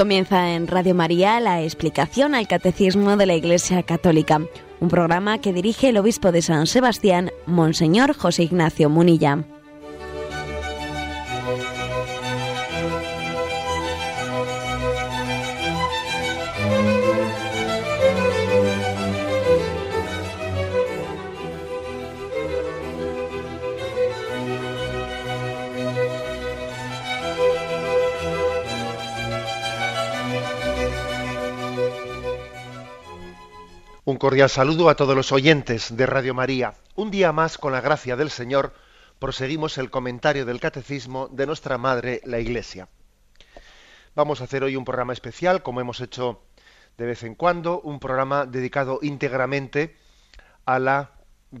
Comienza en Radio María la explicación al Catecismo de la Iglesia Católica, un programa que dirige el obispo de San Sebastián, Monseñor José Ignacio Munilla. Cordial saludo a todos los oyentes de Radio María. Un día más, con la gracia del Señor, proseguimos el comentario del Catecismo de nuestra Madre, la Iglesia. Vamos a hacer hoy un programa especial, como hemos hecho de vez en cuando, un programa dedicado íntegramente a la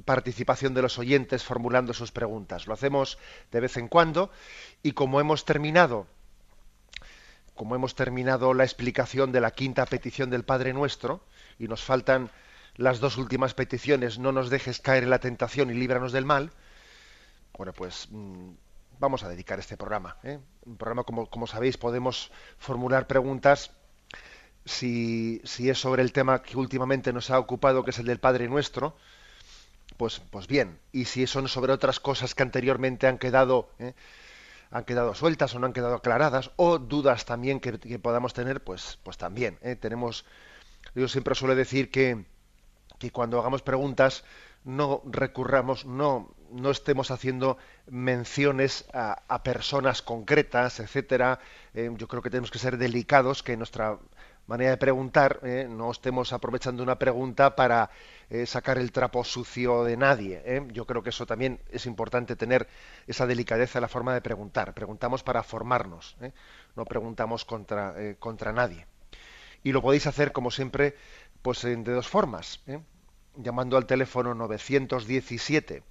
participación de los oyentes formulando sus preguntas. Lo hacemos de vez en cuando y como hemos terminado como hemos terminado la explicación de la quinta petición del Padre Nuestro y nos faltan las dos últimas peticiones, no nos dejes caer en la tentación y líbranos del mal, bueno, pues mm, vamos a dedicar este programa. ¿eh? Un programa, como, como, sabéis, podemos formular preguntas si, si, es sobre el tema que últimamente nos ha ocupado, que es el del Padre Nuestro, pues, pues bien. Y si son sobre otras cosas que anteriormente han quedado... ¿eh? han quedado sueltas o no han quedado aclaradas, o dudas también que, podamos tener, pues, pues también. ¿eh? Tenemos, yo siempre suelo decir que, que cuando hagamos preguntas no recurramos, no, no estemos haciendo menciones a, personas concretas, etcétera. Eh, yo creo que tenemos que ser delicados, que nuestra manera de preguntar, eh, no estemos aprovechando una pregunta para eh, sacar el trapo sucio de nadie. Yo creo que eso también es importante tener esa delicadeza en la forma de preguntar. Preguntamos para formarnos, no preguntamos contra, contra nadie. Y lo podéis hacer, como siempre, pues de dos formas. Llamando al teléfono 917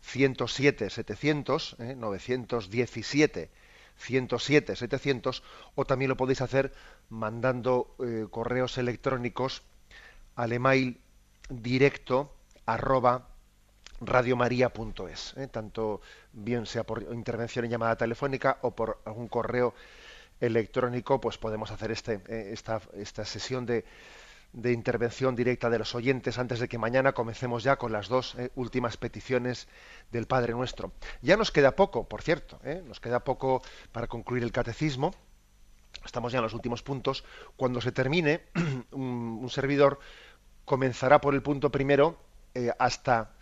107 700, 917 107 700 o también lo podéis hacer mandando eh, correos electrónicos al email directo arroba radiomaria.es, eh, tanto bien sea por intervención en llamada telefónica o por algún correo electrónico, pues podemos hacer este, eh, esta, esta sesión de, de intervención directa de los oyentes antes de que mañana comencemos ya con las dos eh, últimas peticiones del Padre Nuestro. Ya nos queda poco, por cierto, eh, nos queda poco para concluir el catecismo. Estamos ya en los últimos puntos. Cuando se termine, un, servidor comenzará por el punto primero eh, hasta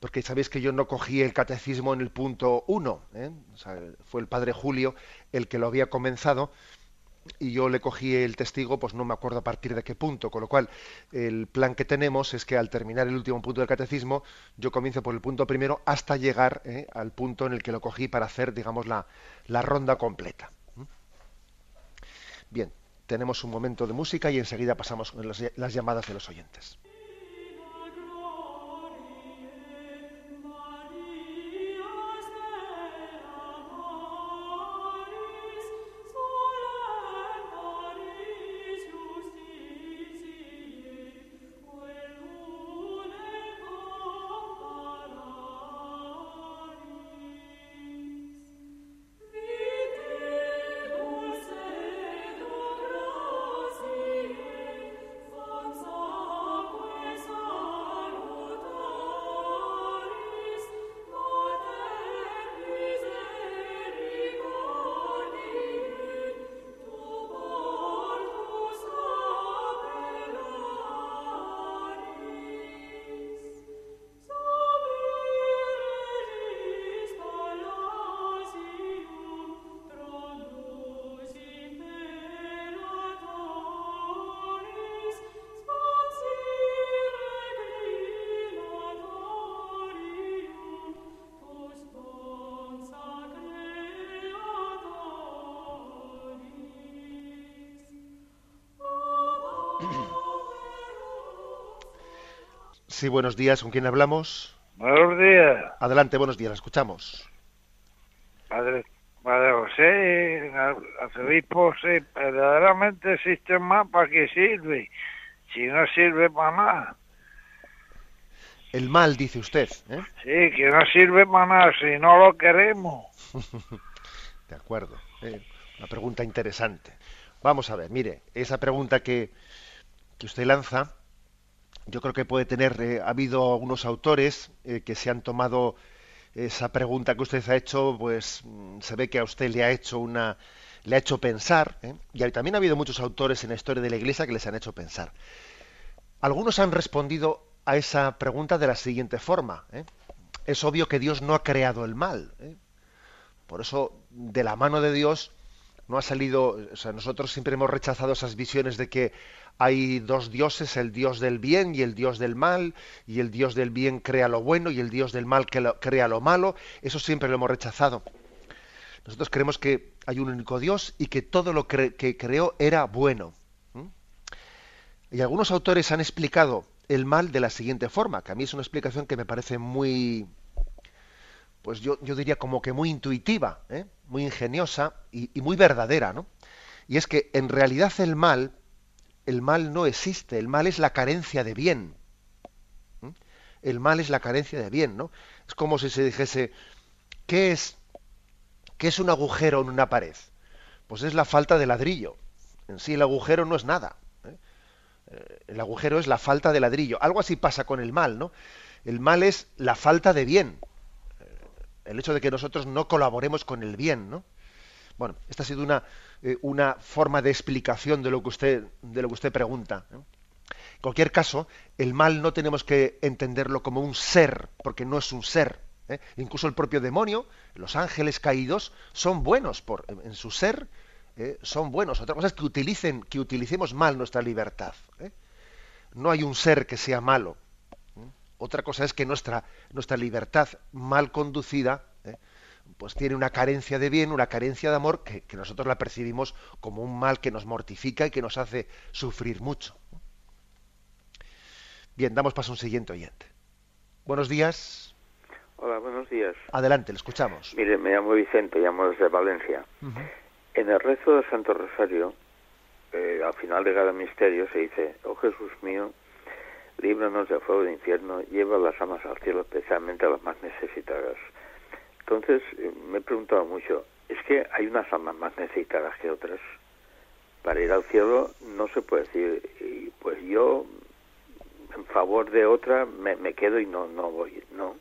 porque sabéis que yo no cogí el catecismo en el punto uno, fue el padre Julio el que lo había comenzado, y yo le cogí el testigo, pues no me acuerdo a partir de qué punto, con lo cual el plan que tenemos es que al terminar el último punto del catecismo, yo comienzo por el punto primero hasta llegar eh, al punto en el que lo cogí para hacer, digamos, la, la ronda completa. Bien, tenemos un momento de música y enseguida pasamos las, las llamadas de los oyentes. Sí, buenos días. ¿Con quién hablamos? Buenos días. Adelante, buenos días. La escuchamos. Padre, padre José, arzobispo, sí, verdaderamente existe más para qué sirve, si no sirve para nada. El mal, dice usted. ¿eh? Sí, que no sirve para nada si no lo queremos. de acuerdo. Eh, una pregunta interesante. vamos a ver, mire, esa pregunta que, que usted lanza, yo creo que puede tener, eh, ha habido algunos autores eh, que se han tomado esa pregunta que usted ha hecho, pues mm, se ve que a usted le ha hecho una, le ha hecho pensar, ¿eh? y también ha habido muchos autores en la historia de la Iglesia que les han hecho pensar. Algunos han respondido a esa pregunta de la siguiente forma. Es obvio que Dios no ha creado el mal. Por eso, de la mano de Dios, no ha salido, o sea, nosotros siempre hemos rechazado esas visiones de que hay dos dioses, el dios del bien y el dios del mal, y el dios del bien crea lo bueno y el dios del mal crea lo malo, eso siempre lo hemos rechazado. Nosotros creemos que hay un único Dios y que todo lo que creó era bueno. Y algunos autores han explicado el mal de la siguiente forma, que a mí es una explicación que me parece muy, pues yo, yo diría como que muy intuitiva, ¿eh? muy ingeniosa y, muy verdadera, ¿no? Y es que en realidad el mal, el mal no existe, el mal es la carencia de bien. El mal es la carencia de bien, ¿no? Es como si se dijese, ¿qué es, qué es un agujero en una pared? Pues es la falta de ladrillo. En sí el agujero no es nada. ¿eh? Eh, el agujero es la falta de ladrillo. Algo así pasa con el mal, ¿no? El mal es la falta de bien el hecho de que nosotros no colaboremos con el bien, ¿no? Bueno, esta ha sido una, eh, una forma de explicación de lo que usted, de lo que usted pregunta. En cualquier caso, el mal no tenemos que entenderlo como un ser, porque no es un ser. ¿eh? Incluso el propio demonio, los ángeles caídos, son buenos por, en su ser, ¿eh? son buenos. Otra cosa es que utilicen, que utilicemos mal nuestra libertad. No hay un ser que sea malo. Otra cosa es que nuestra, nuestra libertad mal conducida. Pues tiene una carencia de bien, una carencia de amor, que, nosotros la percibimos como un mal que nos mortifica y que nos hace sufrir mucho. Bien, damos paso a un siguiente oyente. Buenos días. Hola, buenos días. Adelante, le escuchamos. Mire, me llamo Vicente, llamo desde Valencia. En el rezo del Santo Rosario, eh, al final de cada misterio se dice, oh Jesús mío, líbranos del fuego del infierno, lleva las almas al cielo, especialmente a las más necesitadas. Entonces, eh, me he preguntado mucho, ¿es que hay unas almas más necesitadas que otras? Para ir al cielo no se puede decir, y pues yo en favor de otra me, quedo y no, no voy, ¿no?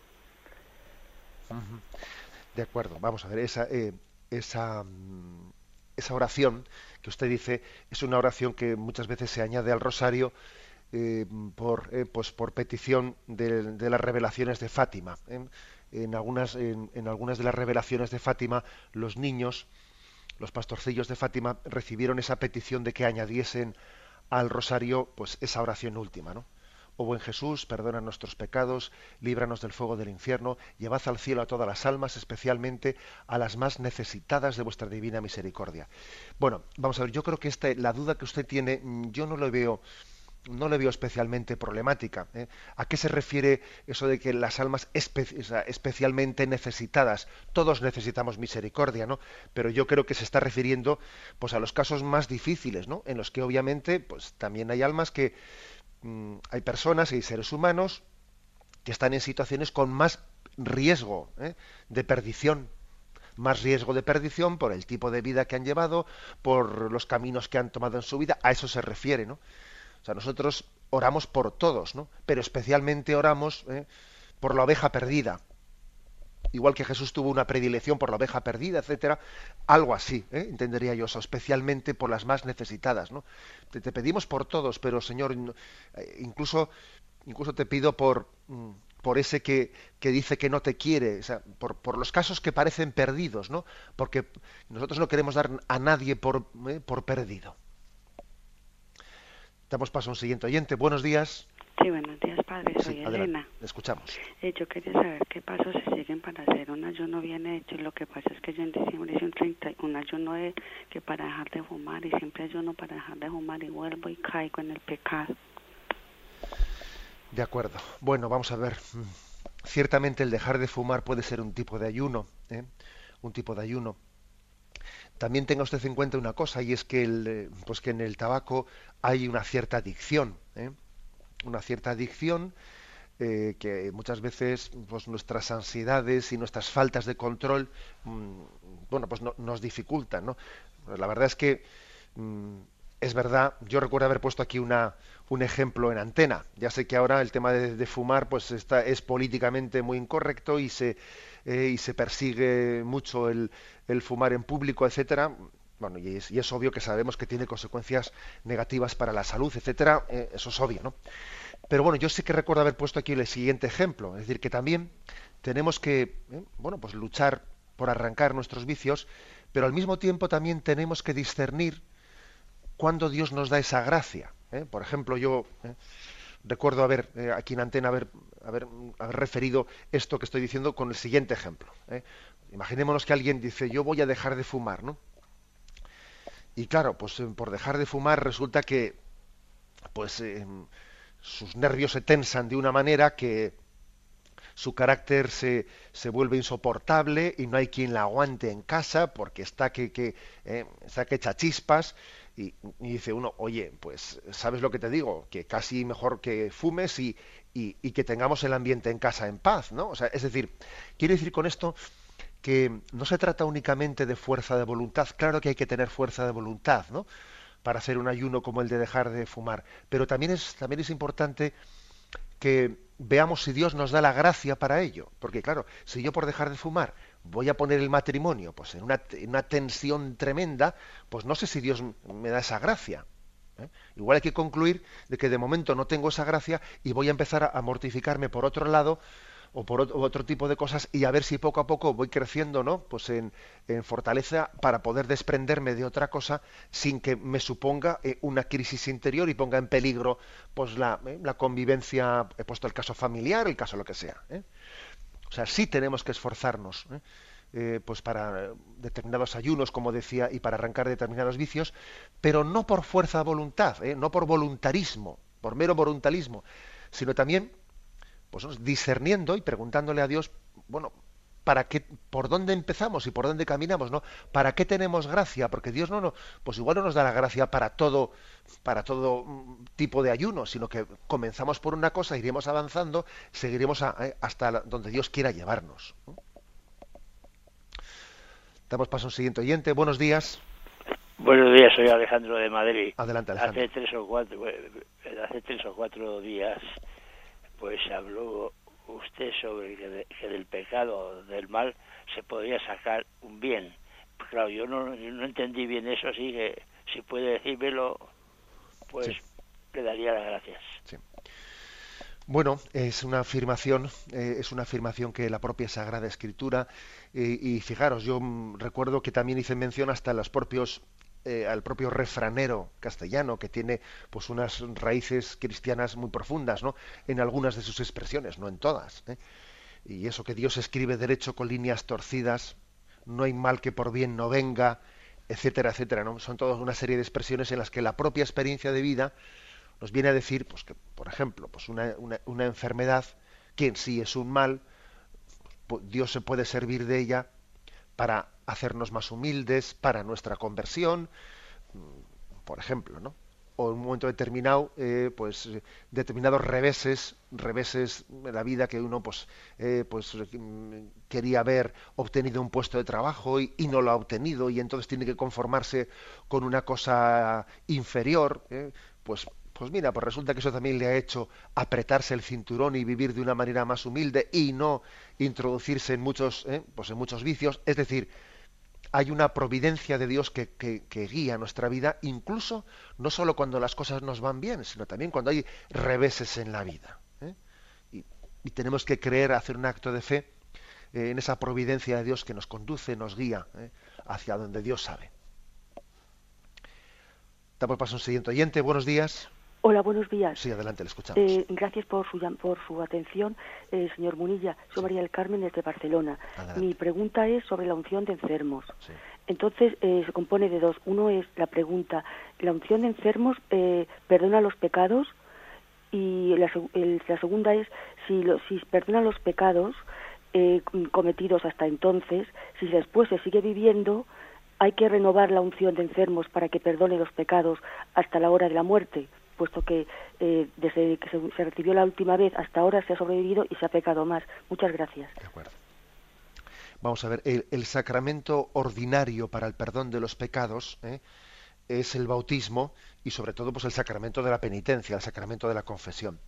De acuerdo, vamos a ver, esa, eh, esa, mm, esa oración que usted dice es una oración que muchas veces se añade al rosario eh, por, eh, pues por petición de, las revelaciones de Fátima. En, algunas, en, algunas de las revelaciones de Fátima, los niños, los pastorcillos de Fátima, recibieron esa petición de que añadiesen al rosario pues esa oración última, ¿no? Oh buen Jesús, perdona nuestros pecados, líbranos del fuego del infierno, llevad al cielo a todas las almas, especialmente a las más necesitadas de vuestra divina misericordia. Bueno, vamos a ver, yo creo que esta, la duda que usted tiene, mm, yo no lo veo, no le veo especialmente problemática. ¿eh? ¿A qué se refiere eso de que las almas especialmente necesitadas, todos necesitamos misericordia, ¿no? Pero yo creo que se está refiriendo pues a los casos más difíciles, ¿no? En los que obviamente pues también hay almas que mm, hay personas y seres humanos que están en situaciones con más riesgo ¿eh? de perdición, más riesgo de perdición por el tipo de vida que han llevado, por los caminos que han tomado en su vida, a eso se refiere, ¿no? O sea, nosotros oramos por todos, ¿no? Pero especialmente oramos ¿eh? por la oveja perdida. Igual que Jesús tuvo una predilección por la oveja perdida, etcétera, algo así, ¿eh? entendería yo, especialmente por las más necesitadas, ¿no? Te, pedimos por todos, pero Señor, eh, incluso, incluso te pido por, mm, por ese que, que, dice que no te quiere, o sea, por, por, los casos que parecen perdidos, ¿no? Porque nosotros no queremos dar a nadie por, por perdido. Damos paso a un siguiente oyente. Buenos días. Sí, buenos días, padre. Soy Elena. Le escuchamos. Eh, yo quería saber qué pasos se siguen para hacer un ayuno bien hecho. Lo que pasa es que yo en diciembre hice un, 30, un ayuno de, que para dejar de fumar y siempre ayuno para dejar de fumar y vuelvo y caigo en el pecado. De acuerdo. Bueno, vamos a ver. Ciertamente el dejar de fumar puede ser un tipo de ayuno, ¿eh? un tipo de ayuno. También tenga usted en cuenta una cosa y es que, el, eh, pues que en el tabaco hay una cierta adicción, ¿eh? una cierta adicción eh, que muchas veces pues nuestras ansiedades y nuestras faltas de control, mm, bueno, pues nos dificultan, ¿no? Pues la verdad es que mm, es verdad, yo recuerdo haber puesto aquí una, un ejemplo en antena. Ya sé que ahora el tema de, fumar pues está, es políticamente muy incorrecto y se, eh, y se persigue mucho el, el, fumar en público, etcétera. Bueno, y es, y es, obvio que sabemos que tiene consecuencias negativas para la salud, etcétera. Eh, eso es obvio, ¿no? Pero bueno, yo sí que recuerdo haber puesto aquí el siguiente ejemplo, es decir, que también tenemos que, eh, bueno, pues luchar por arrancar nuestros vicios, pero al mismo tiempo también tenemos que discernir cuándo Dios nos da esa gracia. Por ejemplo, yo. Recuerdo haber eh, aquí en antena haber, referido esto que estoy diciendo con el siguiente ejemplo. Imaginémonos que alguien dice yo voy a dejar de fumar, ¿no? Y claro, pues por dejar de fumar resulta que pues sus nervios se tensan de una manera que su carácter se, se, vuelve insoportable y no hay quien la aguante en casa porque está que, que está que echa chispas y, dice uno, oye, pues sabes lo que te digo, que casi mejor que fumes y, y, que tengamos el ambiente en casa en paz, ¿no? O sea, es decir, quiero decir con esto que no se trata únicamente de fuerza de voluntad, claro que hay que tener fuerza de voluntad, ¿no? Para hacer un ayuno como el de dejar de fumar, pero también es, también es importante que veamos si Dios nos da la gracia para ello, porque claro, si yo por dejar de fumar voy a poner el matrimonio pues en una, tensión tremenda, pues no sé si Dios me da esa gracia. ¿eh? Igual hay que concluir de que de momento no tengo esa gracia y voy a empezar a, mortificarme por otro lado o por otro, tipo de cosas y a ver si poco a poco voy creciendo no pues en, fortaleza para poder desprenderme de otra cosa sin que me suponga eh, una crisis interior y ponga en peligro pues la, eh, la, convivencia he puesto el caso familiar el caso lo que sea o sea, sí tenemos que esforzarnos. ¿eh? Eh, pues para determinados ayunos, como decía, y para arrancar determinados vicios, pero no por fuerza de voluntad, ¿eh? no por voluntarismo, por mero voluntarismo, sino también pues, discerniendo y preguntándole a Dios, bueno, para qué, por dónde empezamos y por dónde caminamos, ¿no? ¿Para qué tenemos gracia? Porque Dios no, no, pues igual no nos da la gracia para todo, para todo mm, tipo de ayuno, sino que comenzamos por una cosa, iremos avanzando, seguiremos eh, hasta donde Dios quiera llevarnos. Damos paso a un siguiente oyente. Buenos días. Buenos días, soy Alejandro de Madrid. Adelante, Alejandro. Hace tres o cuatro, eh, hace tres o cuatro días, pues habló usted sobre que, del pecado, del mal, se podría sacar un bien. Claro, yo no, no entendí bien eso, así que si puede decírmelo, pues le daría las gracias. Bueno, es una afirmación, eh, es una afirmación que la propia Sagrada Escritura eh, y fijaros, yo mm, recuerdo que también hice mención hasta los propios eh, al propio refranero castellano que tiene pues unas raíces cristianas muy profundas no en algunas de sus expresiones no en todas ¿eh? y eso que Dios escribe derecho con líneas torcidas no hay mal que por bien no venga etcétera etcétera no son todas una serie de expresiones en las que la propia experiencia de vida nos viene a decir pues que por ejemplo pues una, una enfermedad que en sí es un mal pues, Dios se puede servir de ella para hacernos más humildes, para nuestra conversión, mm, por ejemplo, ¿no? o en un momento determinado, eh, pues determinados reveses, reveses de la vida que uno pues, eh, pues mm, quería haber obtenido un puesto de trabajo y, no lo ha obtenido y entonces tiene que conformarse con una cosa inferior, eh, pues pues mira, pues resulta que eso también le ha hecho apretarse el cinturón y vivir de una manera más humilde y no introducirse en muchos, ¿eh? pues en muchos vicios. Es decir, hay una providencia de Dios que, que, guía nuestra vida, incluso no solo cuando las cosas nos van bien, sino también cuando hay reveses en la vida. ¿eh? Y, tenemos que creer, hacer un acto de fe eh, en esa providencia de Dios que nos conduce, nos guía hacia donde Dios sabe. Damos paso un siguiente oyente. Buenos días. Hola, buenos días. Sí, adelante, le escuchamos. Eh, gracias por su, por su atención, eh, señor Munilla. Soy María del Carmen desde Barcelona. Mi pregunta es sobre la unción de enfermos. Entonces, eh, se compone de dos. Uno es la pregunta, ¿la unción de enfermos perdona los pecados? Y la, la segunda es, si, lo, si perdona los pecados cometidos hasta entonces, si después se sigue viviendo, hay que renovar la unción de enfermos para que perdone los pecados hasta la hora de la muerte puesto que eh, desde que se, recibió la última vez hasta ahora se ha sobrevivido y se ha pecado más. Muchas gracias. De acuerdo. Vamos a ver, el, sacramento ordinario para el perdón de los pecados, ¿eh? es el bautismo y sobre todo pues el sacramento de la penitencia, el sacramento de la confesión.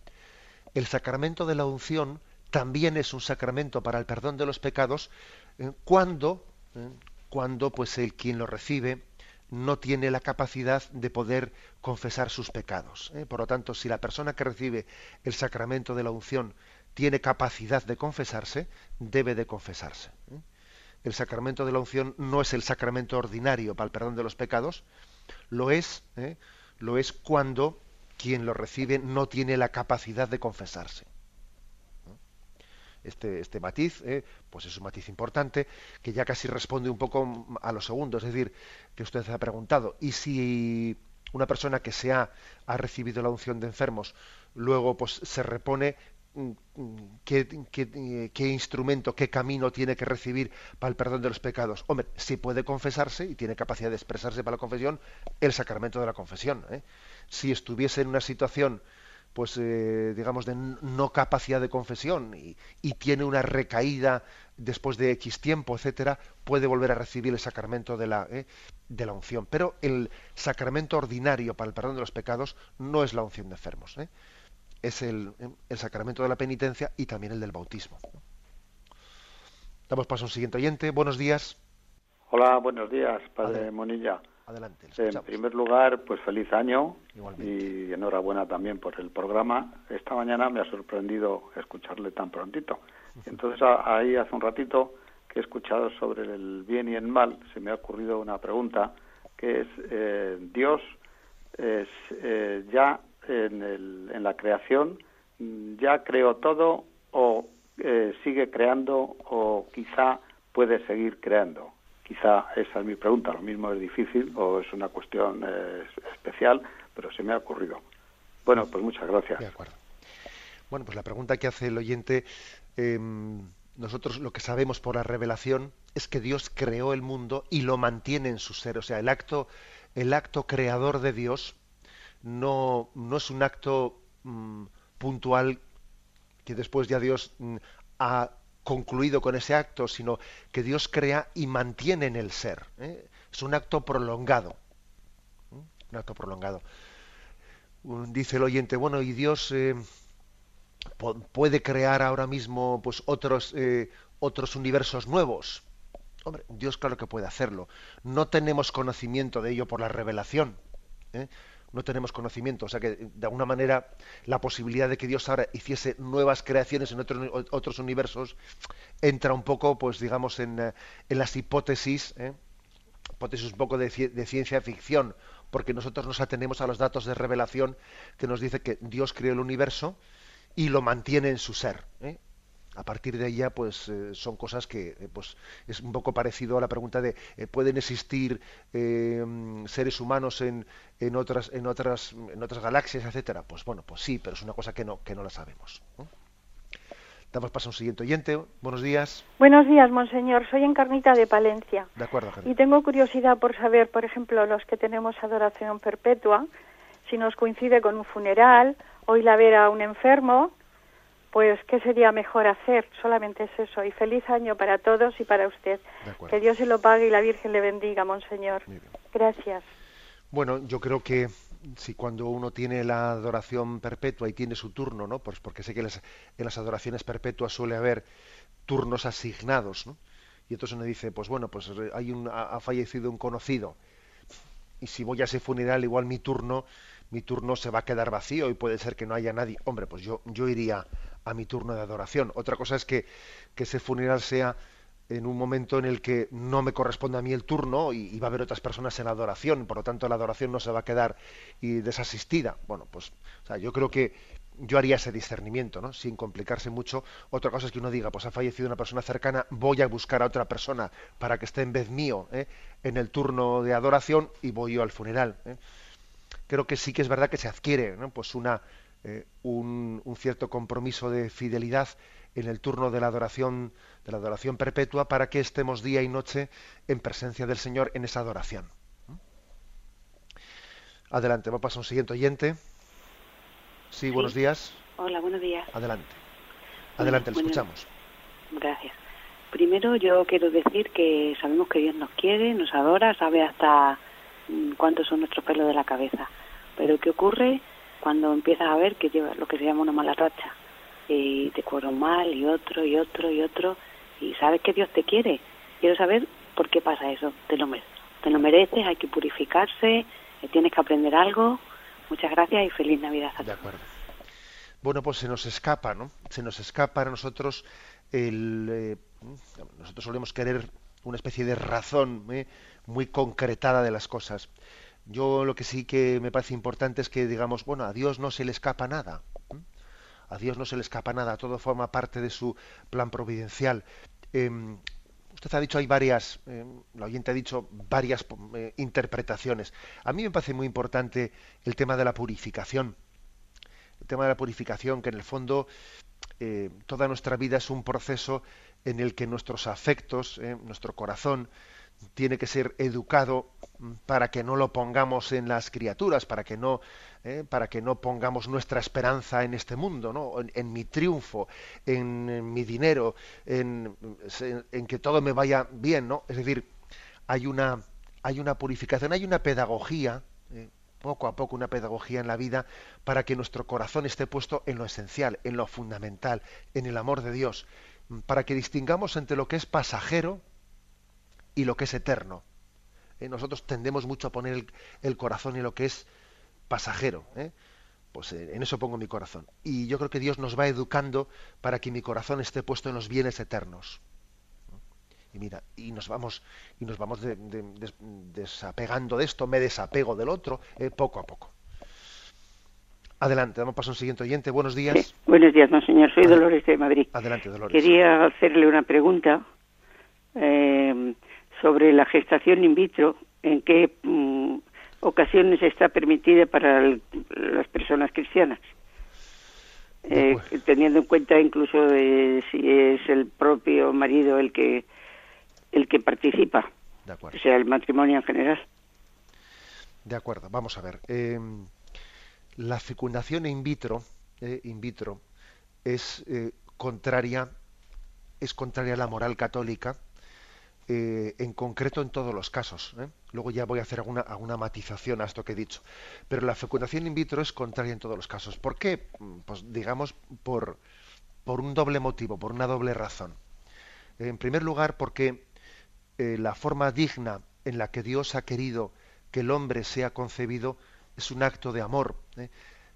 El sacramento de la unción también es un sacramento para el perdón de los pecados eh, cuando, cuando pues el quien lo recibe no tiene la capacidad de poder confesar sus pecados. ¿eh? Por lo tanto, si la persona que recibe el sacramento de la unción tiene capacidad de confesarse, debe de confesarse. El sacramento de la unción no es el sacramento ordinario para el perdón de los pecados, lo es, lo es cuando quien lo recibe no tiene la capacidad de confesarse este, este matiz, eh, pues es un matiz importante que ya casi responde un poco a lo segundo, es decir, que usted ha preguntado, ¿y si una persona que se ha, recibido la unción de enfermos luego pues se repone mm, ¿Qué, qué, instrumento, qué camino tiene que recibir para el perdón de los pecados. Hombre, si puede confesarse y tiene capacidad de expresarse para la confesión, el sacramento de la confesión. ¿eh? Si estuviese en una situación pues eh, digamos de no capacidad de confesión y, tiene una recaída después de X tiempo, etcétera, puede volver a recibir el sacramento de la, eh, de la unción. Pero el sacramento ordinario para el perdón de los pecados no es la unción de enfermos. ¿eh? Es el, el, sacramento de la penitencia y también el del bautismo. Damos paso a un siguiente oyente. Buenos días. Hola, buenos días, padre Monilla. Adelante. En primer lugar, pues feliz año y enhorabuena también por el programa. Esta mañana me ha sorprendido escucharle tan prontito. Entonces ahí hace un ratito que he escuchado sobre el bien y el mal, se me ha ocurrido una pregunta que es eh, Dios es, eh, ya en, el, en, la creación ya creó todo o eh, sigue creando o quizá puede seguir creando. Quizá esa es mi pregunta. Lo mismo es difícil o es una cuestión eh, especial, pero se me ha ocurrido. Bueno, pues muchas gracias. De acuerdo. Bueno, pues la pregunta que hace el oyente, em, nosotros lo que sabemos por la revelación es que Dios creó el mundo y lo mantiene en su ser. O sea, el acto, el acto creador de Dios no, no es un acto mm, puntual que después ya Dios mm, ha concluido con ese acto, sino que Dios crea y mantiene en el ser. ¿eh? Es un acto prolongado. ¿eh? Un acto prolongado. Dice el oyente, bueno, y Dios eh, puede crear ahora mismo pues otros otros universos nuevos. Hombre, Dios claro que puede hacerlo. No tenemos conocimiento de ello por la revelación no tenemos conocimiento. O sea que, de alguna manera, la posibilidad de que Dios ahora hiciese nuevas creaciones en otros, otros universos entra un poco, pues digamos, en, eh, en las hipótesis, ¿eh? hipótesis un poco de, de, ciencia ficción, porque nosotros nos atenemos a los datos de revelación que nos dice que Dios creó el universo y lo mantiene en su ser. ¿eh? A partir de ella pues eh, son cosas que eh, pues es un poco parecido a la pregunta de eh, pueden existir seres humanos en, en otras en otras en otras galaxias etcétera pues bueno pues sí pero es una cosa que no que no la sabemos Damos paso a un siguiente oyente. Buenos días. Buenos días, monseñor. Soy Encarnita de Palencia. De acuerdo, Y tengo curiosidad por saber, por ejemplo, los que tenemos adoración perpetua, si nos coincide con un funeral o ir a ver a un enfermo, pues ¿qué sería mejor hacer? Solamente es eso. Y feliz año para todos y para usted. Que Dios se lo pague y la Virgen le bendiga, Monseñor. Gracias. Bueno, yo creo que si cuando uno tiene la adoración perpetua y tiene su turno, ¿no? Pues porque sé que en las, adoraciones perpetuas suele haber turnos asignados, ¿no? Y entonces uno dice, pues bueno, pues hay un, ha fallecido un conocido. Y si voy a ese funeral, igual mi turno, mi turno se va a quedar vacío y puede ser que no haya nadie. Hombre, pues yo, yo iría a mi turno de adoración. Otra cosa es que, que ese funeral sea en un momento en el que no me corresponde a mí el turno y, va a haber otras personas en adoración, por lo tanto la adoración no se va a quedar y desasistida. Bueno, pues o sea, yo creo que yo haría ese discernimiento, ¿no? Sin complicarse mucho. Otra cosa es que uno diga, pues ha fallecido una persona cercana, voy a buscar a otra persona para que esté en vez mío ¿eh? en el turno de adoración y voy yo al funeral. ¿eh? Creo que sí que es verdad que se adquiere, ¿no? Pues una eh, un, cierto compromiso de fidelidad en el turno de la adoración de la adoración perpetua para que estemos día y noche en presencia del Señor en esa adoración. Adelante, vamos a pasar un siguiente oyente. Sí, buenos días. Hola, buenos días. Adelante. Adelante, le escuchamos. Gracias. Primero yo quiero decir que sabemos que Dios nos quiere, nos adora, sabe hasta cuántos son nuestros pelos de la cabeza. Pero ¿qué ocurre cuando empiezas a ver que lleva lo que se llama una mala racha? Y te cuero mal y otro y otro y otro y sabes que Dios te quiere. Quiero saber por qué pasa eso. Te lo, te lo mereces, hay que purificarse, eh, tienes que aprender algo. Muchas gracias y feliz Navidad a todos. De acuerdo. Bueno, pues se nos escapa, ¿no? Se nos escapa a nosotros el... Eh, nosotros solemos querer una especie de razón ¿eh? Muy concretada de las cosas. Yo lo que sí que me parece importante es que digamos, bueno, a Dios no se le escapa nada. A Dios no se le escapa nada, todo forma parte de su plan providencial. Em, usted ha dicho, hay varias, em, la oyente ha dicho varias eh, interpretaciones. A mí me parece muy importante el tema de la purificación. El tema de la purificación, que en el fondo eh, toda nuestra vida es un proceso en el que nuestros afectos, eh, nuestro corazón, tiene que ser educado para que no lo pongamos en las criaturas, para que no, eh, para que no pongamos nuestra esperanza en este mundo, ¿no? en, mi triunfo, en, mi dinero, en, en, que todo me vaya bien, ¿no? Es decir, hay una, hay una purificación, hay una pedagogía, eh, poco a poco una pedagogía en la vida para que nuestro corazón esté puesto en lo esencial, en lo fundamental, en el amor de Dios, para que distingamos entre lo que es pasajero, y lo que es eterno. Eh, nosotros tendemos mucho a poner el, corazón en lo que es pasajero. ¿eh? Pues eh, en eso pongo mi corazón. Y yo creo que Dios nos va educando para que mi corazón esté puesto en los bienes eternos. Y mira, y nos vamos, y nos vamos desapegando de esto, me desapego del otro, poco a poco. Adelante, damos paso a un siguiente oyente. Buenos días. Buenos días, señor. Soy Dolores de Madrid. Adelante, Dolores. Quería hacerle una pregunta sobre la gestación in vitro, en qué mm, ocasiones está permitida para las personas cristianas. Eh, teniendo en cuenta incluso de si es el propio marido el que el que participa, o sea, el matrimonio en general. De acuerdo, vamos a ver. Em, la fecundación in vitro, eh, in vitro, es eh, contraria, es contraria a la moral católica eh, en concreto en todos los casos. ¿eh? Luego ya voy a hacer alguna, alguna matización a esto que he dicho. Pero la fecundación in vitro es contraria en todos los casos. ¿Por qué? Pues digamos por, por un doble motivo, por una doble razón. En primer lugar, porque eh, la forma digna en la que Dios ha querido que el hombre sea concebido es un acto de amor.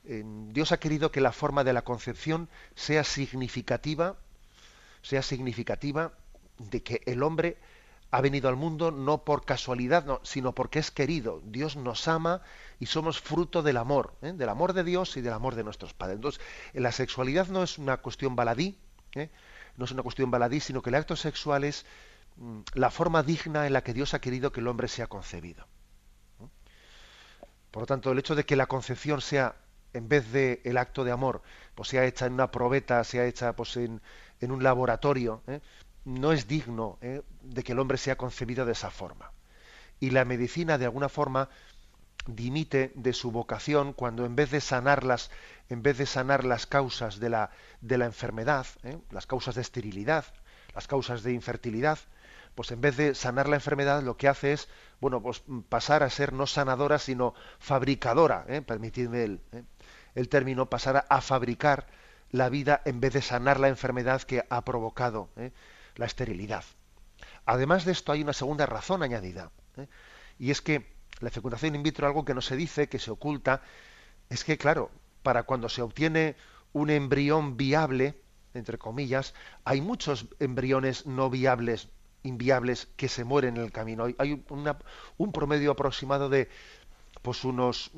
Dios ha querido que la forma de la concepción sea significativa, sea significativa de que el hombre ha venido al mundo no por casualidad, no, sino porque es querido. Dios nos ama y somos fruto del amor, ¿eh? del amor de Dios y del amor de nuestros padres. Entonces, la sexualidad no es una cuestión baladí, ¿eh? no es una cuestión baladí, sino que el acto sexual es mm, la forma digna en la que Dios ha querido que el hombre sea concebido. ¿eh? Por lo tanto, el hecho de que la concepción sea, en vez de el acto de amor, pues sea hecha en una probeta, sea hecha pues, en un laboratorio, no es digno ¿eh? de que el hombre sea concebido de esa forma. Y la medicina, de alguna forma, dimite de su vocación cuando en vez de sanar las, en vez de sanar las causas de la, de la enfermedad, ¿eh? las causas de esterilidad, las causas de infertilidad, pues en vez de sanar la enfermedad lo que hace es, bueno, pues pasar a ser no sanadora, sino fabricadora, ¿eh? permitidme el, el término, pasar a, fabricar la vida en vez de sanar la enfermedad que ha provocado la esterilidad. Además de esto hay una segunda razón añadida, ¿eh? y es que la fecundación in vitro, algo que no se dice, que se oculta, es que, claro, para cuando se obtiene un embrión viable, entre comillas, hay muchos embriones no viables, inviables, que se mueren en el camino. Hay un promedio aproximado de pues unos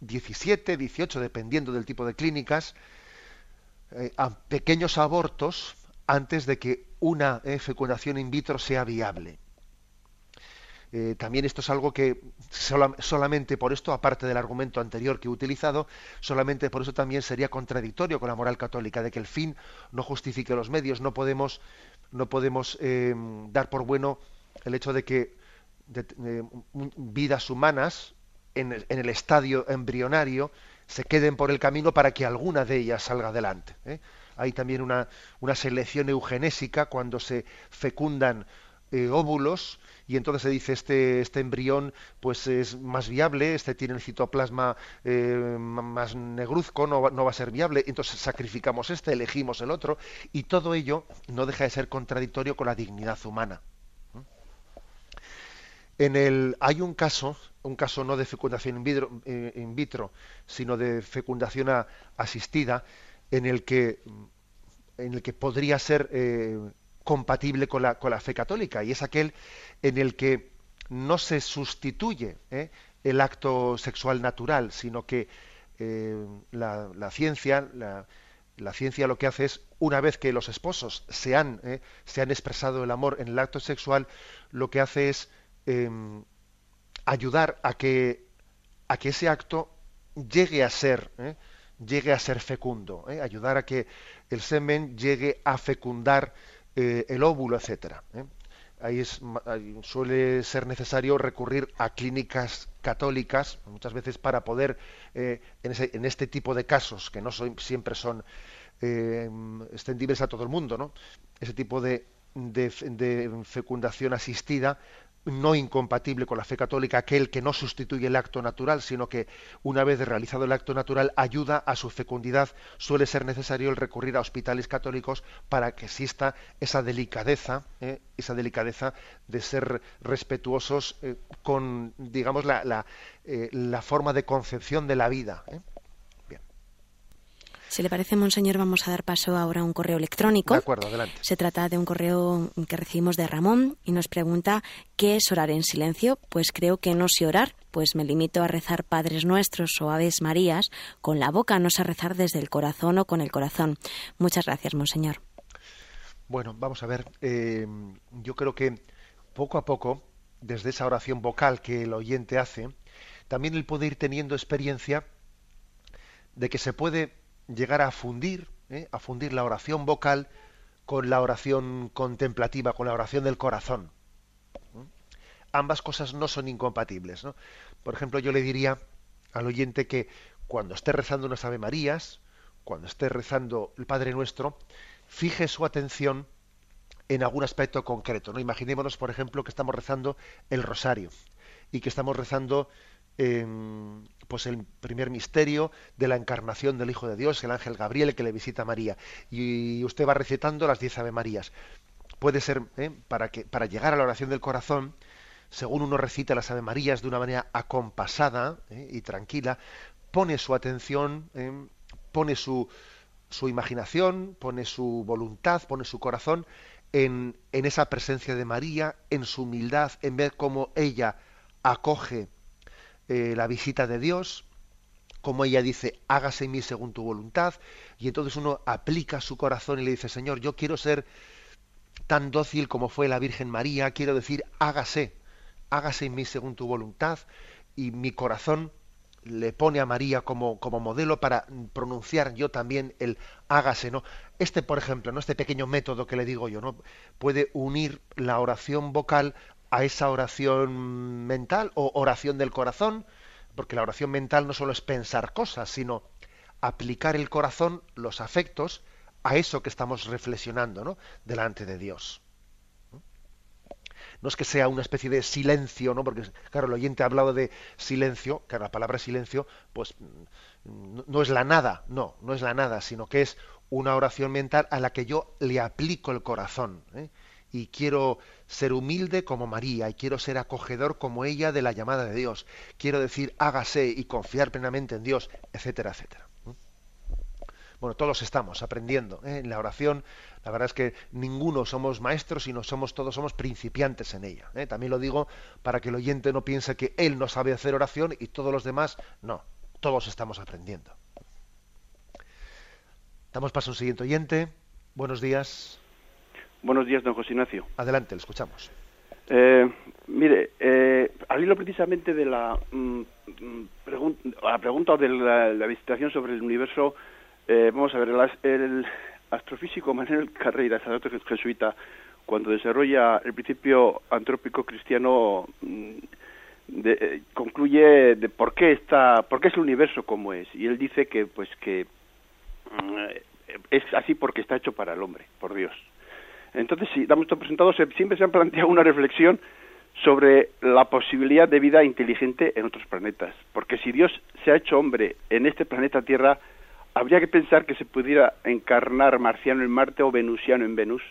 17, mm, 18, dependiendo del tipo de clínicas, eh, a pequeños abortos antes de que una eh, fecundación in vitro sea viable. Eh, también esto es algo que solamente por esto, aparte del argumento anterior que he utilizado, solamente por eso también sería contradictorio con la moral católica, de que el fin no justifique los medios. No podemos, no podemos em, dar por bueno el hecho de que vidas humanas en, el estadio embrionario se queden por el camino para que alguna de ellas salga adelante. ¿eh? Hay también una, una selección eugenésica cuando se fecundan eh, óvulos y entonces se dice este, este embrión pues es más viable, este tiene el citoplasma eh, más negruzco, no va, a ser viable, entonces sacrificamos este, elegimos el otro, y todo ello no deja de ser contradictorio con la dignidad humana. En el, hay un caso, un caso no de fecundación in vitro, eh, in vitro sino de fecundación asistida, en el que, en el que podría ser eh, compatible con la, con la fe católica, y es aquel en el que no se sustituye ¿eh? el acto sexual natural, sino que eh, la, ciencia, la, ciencia lo que hace es, una vez que los esposos se han, se han expresado el amor en el acto sexual, lo que hace es em, ayudar a que, a que ese acto llegue a ser, llegue a ser fecundo, ayudar a que el semen llegue a fecundar el óvulo, etcétera ahí, es, suele ser necesario recurrir a clínicas católicas, muchas veces para poder, eh, en, este tipo de casos, que no siempre son eh, extendibles a todo el mundo, ese tipo de fecundación asistida, no incompatible con la fe católica aquel que no sustituye el acto natural, sino que una vez realizado el acto natural ayuda a su fecundidad, suele ser necesario el recurrir a hospitales católicos para que exista esa delicadeza, ¿eh? esa delicadeza de ser respetuosos eh, con, digamos, la, la, eh, la, forma de concepción de la vida. Si le parece, Monseñor, vamos a dar paso ahora a un correo electrónico. De acuerdo, adelante. Se trata de un correo que recibimos de Ramón y nos pregunta ¿qué es orar en silencio? Pues creo que no sé orar, pues me limito a rezar Padres Nuestros o Aves Marías con la boca, no sé rezar desde el corazón o con el corazón. Muchas gracias, Monseñor. Bueno, vamos a ver. Eh, yo creo que poco a poco, desde esa oración vocal que el oyente hace, también él puede ir teniendo experiencia de que se puede llegar a fundir, ¿eh? a fundir la oración vocal con la oración contemplativa, con la oración del corazón. Ambas cosas no son incompatibles. Por ejemplo, yo le diría al oyente que cuando esté rezando unas Ave Marías, cuando esté rezando el Padre Nuestro, fije su atención en algún aspecto concreto. ¿no? Imaginémonos, por ejemplo, que estamos rezando el rosario y que estamos rezando pues el primer misterio de la encarnación del Hijo de Dios, el ángel Gabriel que le visita a María. Y usted va recitando las diez Ave Marías. Puede ser, ¿eh? para, que, para llegar a la oración del corazón, según uno recita las Ave Marías de una manera acompasada ¿eh? y tranquila, pone su atención, ¿eh? pone su, su imaginación, pone su voluntad, pone su corazón en, en esa presencia de María, en su humildad, en ver cómo ella acoge eh, la visita de Dios, como ella dice, hágase en mí según tu voluntad, y entonces uno aplica su corazón y le dice, Señor, yo quiero ser tan dócil como fue la Virgen María, quiero decir, hágase, hágase en mí según tu voluntad, y mi corazón le pone a María como, como modelo para pronunciar yo también el hágase, ¿no? Este, por ejemplo, ¿no? Este pequeño método que le digo yo, ¿no? Puede unir la oración vocal a esa oración mental o oración del corazón, porque la oración mental no solo es pensar cosas, sino aplicar el corazón, los afectos, a eso que estamos reflexionando ¿no? delante de Dios. No es que sea una especie de silencio, ¿no? Porque, claro, el oyente ha hablado de silencio, que la palabra silencio, pues no es la nada, no, no es la nada, sino que es una oración mental a la que yo le aplico el corazón. ¿eh? y quiero ser humilde como María y quiero ser acogedor como ella de la llamada de Dios. Quiero decir, hágase y confiar plenamente en Dios, etcétera, etcétera. Bueno, todos estamos aprendiendo ¿eh? en la oración. La verdad es que ninguno somos maestros, sino somos todos somos principiantes en ella. ¿eh? También lo digo para que el oyente no piense que él no sabe hacer oración y todos los demás no. Todos estamos aprendiendo. Damos paso al siguiente oyente. Buenos días. Buenos días, don José Ignacio. Adelante, le escuchamos. Eh, mire, eh, al hilo precisamente de la, mm, la pregunta de la, visitación sobre el universo, eh, vamos a ver, el, astrofísico Manuel Carreira, sacerdote jesuita, cuando desarrolla el principio antrópico cristiano, mm, de, concluye de por qué está, por qué es el universo como es, y él dice que, pues, que mm, es así porque está hecho para el hombre, por Dios. Entonces, si damos esto presentado, siempre se han planteado una reflexión sobre la posibilidad de vida inteligente en otros planetas. Porque si Dios se ha hecho hombre en este planeta Tierra, habría que pensar que se pudiera encarnar marciano en Marte o venusiano en Venus.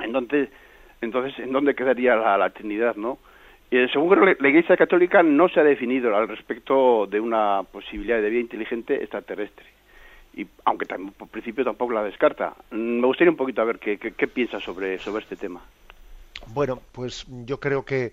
Entonces, entonces ¿en dónde quedaría la, Trinidad, no? Y según la Iglesia Católica no se ha definido al respecto de una posibilidad de vida inteligente extraterrestre. Y aunque por principio tampoco la descarta. Me gustaría un poquito a ver qué piensa sobre, sobre este tema. Bueno, pues yo creo que,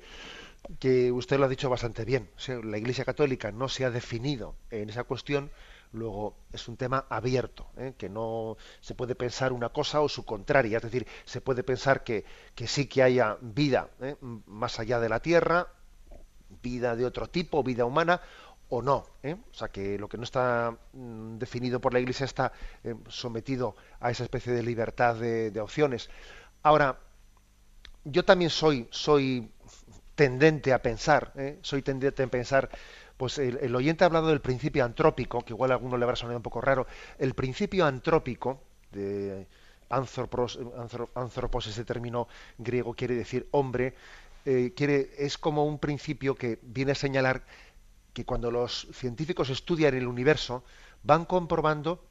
que usted lo ha dicho bastante bien. la Iglesia Católica no se ha definido en esa cuestión, luego es un tema abierto, ¿eh? que no se puede pensar una cosa o su contraria, es decir, se puede pensar que, que sí que haya vida ¿eh? más allá de la Tierra, vida de otro tipo, vida humana, o no. ¿eh? O sea, que lo que no está mm, definido por la Iglesia está sometido a esa especie de libertad de, opciones. Ahora, yo también soy, soy tendente a pensar, ¿eh? soy tendente a pensar, pues el, oyente ha hablado del principio antrópico, que igual a alguno le habrá sonado un poco raro, el principio antrópico de anthropos, anthropos ese término griego quiere decir hombre, eh, quiere, es como un principio que viene a señalar que cuando los científicos estudian el universo, van comprobando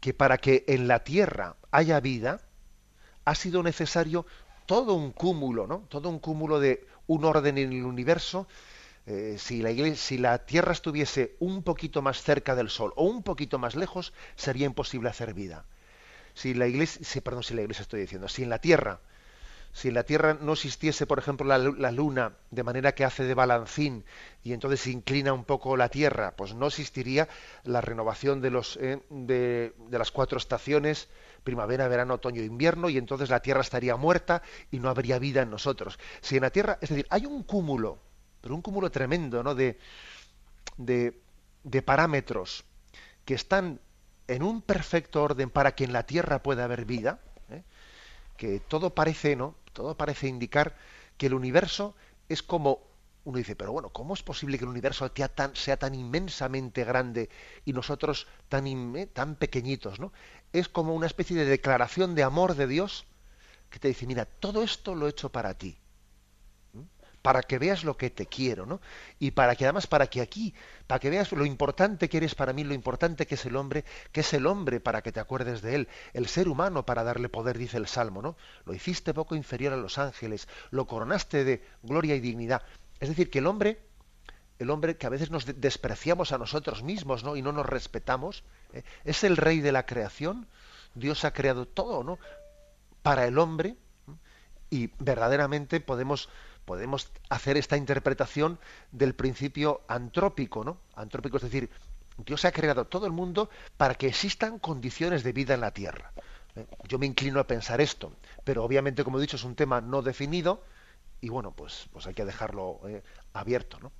que para que en la Tierra haya vida, ha sido necesario todo un cúmulo, ¿no? Todo un cúmulo de un orden en el universo. Eh, si, la si la Tierra estuviese un poquito más cerca del Sol o un poquito más lejos, sería imposible hacer vida. Si la Iglesia, si, perdón, si la Iglesia estoy diciendo, si en la Tierra, si en la Tierra no existiese, por ejemplo, la, Luna de manera que hace de balancín y entonces se inclina un poco la Tierra, pues no existiría la renovación de los eh, de, las cuatro estaciones primavera, verano, otoño, invierno, y entonces la Tierra estaría muerta y no habría vida en nosotros. Si en la Tierra, es decir, hay un cúmulo, pero un cúmulo tremendo, ¿no? De, de, parámetros que están en un perfecto orden para que en la Tierra pueda haber vida. Que todo parece, ¿no? Todo parece indicar que el universo es como uno dice, pero bueno, ¿cómo es posible que el universo sea tan, sea tan inmensamente grande y nosotros tan, tan pequeñitos? ¿no? Es como una especie de declaración de amor de Dios que te dice, mira, todo esto lo he hecho para ti, para que veas lo que te quiero, ¿no? Y para que además, para que aquí, para que veas lo importante que eres para mí, lo importante que es el hombre, que es el hombre para que te acuerdes de él, el ser humano para darle poder, dice el Salmo, ¿no? Lo hiciste poco inferior a los ángeles, lo coronaste de gloria y dignidad. Es decir, que el hombre, el hombre que a veces nos despreciamos a nosotros mismos, ¿no? Y no nos respetamos, ¿eh? es el rey de la creación. Dios ha creado todo, ¿no? Para el hombre y verdaderamente podemos podemos hacer esta interpretación del principio antrópico, ¿no? Antrópico es decir, Dios ha creado todo el mundo para que existan condiciones de vida en la tierra. ¿eh? Yo me inclino a pensar esto, pero obviamente, como he dicho, es un tema no definido y bueno, pues, pues hay que dejarlo eh, abierto, ¿no?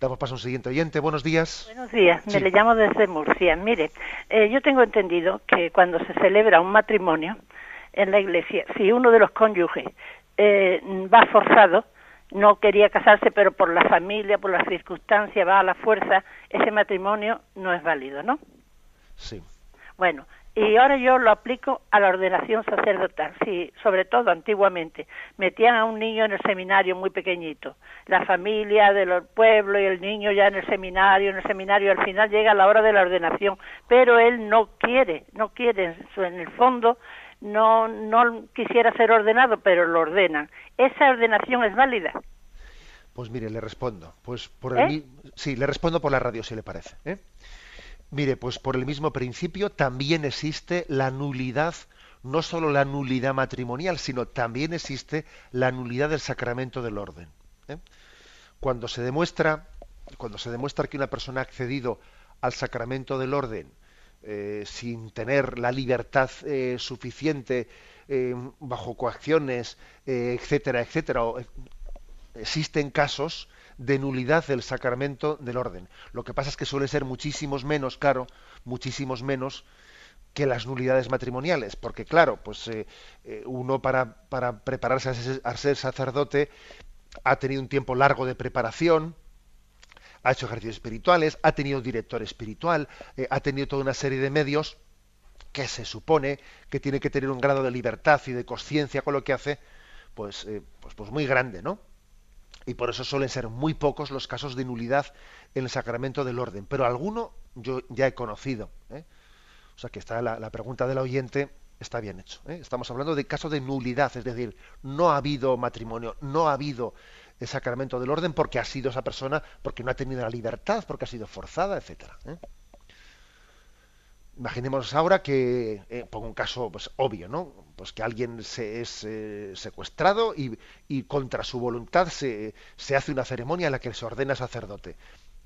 Damos paso a un siguiente oyente. Buenos días. Buenos días. Me le llamo desde Murcia. Mire, eh, yo tengo entendido que cuando se celebra un matrimonio en la iglesia, si uno de los cónyuges eh, va forzado, no quería casarse, pero por la familia, por las circunstancias, va a la fuerza, ese matrimonio no es válido, ¿no? Sí. Bueno, y ahora yo lo aplico a la ordenación sacerdotal. Sí, sobre todo antiguamente metían a un niño en el seminario muy pequeñito, la familia del pueblo y el niño ya en el seminario, en el seminario al final llega la hora de la ordenación, pero él no quiere, no quiere en el fondo no no quisiera ser ordenado, pero lo ordenan. ¿Esa ordenación es válida? Pues mire, le respondo. Pues por el ¿Eh? sí, le respondo por la radio si le parece, ¿eh? Mire, pues por el mismo principio también existe la nulidad, no solo la nulidad matrimonial, sino también existe la nulidad del sacramento del orden. ¿eh? Cuando se demuestra, cuando se demuestra que una persona ha accedido al sacramento del orden eh, sin tener la libertad eh, suficiente bajo coacciones, etcétera, etcétera, existen casos de nulidad del sacramento del orden. Lo que pasa es que suele ser muchísimos menos, claro, muchísimos menos que las nulidades matrimoniales, porque claro, pues eh, eh, uno para prepararse a ser, sacerdote ha tenido un tiempo largo de preparación, ha hecho ejercicios espirituales, ha tenido director espiritual, eh, ha tenido toda una serie de medios que se supone que tiene que tener un grado de libertad y de conciencia con lo que hace, pues, eh, pues, pues muy grande, ¿no? Y por eso suelen ser muy pocos los casos de nulidad en el sacramento del orden. Pero alguno yo ya he conocido. ¿eh? O sea que está la, pregunta del oyente está bien hecho. ¿eh? Estamos hablando de casos de nulidad, es decir, no ha habido matrimonio, no ha habido el sacramento del orden porque ha sido esa persona, porque no ha tenido la libertad, porque ha sido forzada, etcétera. ¿eh? Imaginemos ahora que, eh, pongo un caso pues, obvio, ¿no? Pues que alguien se es eh, secuestrado y, y, contra su voluntad se, se, hace una ceremonia en la que se ordena sacerdote.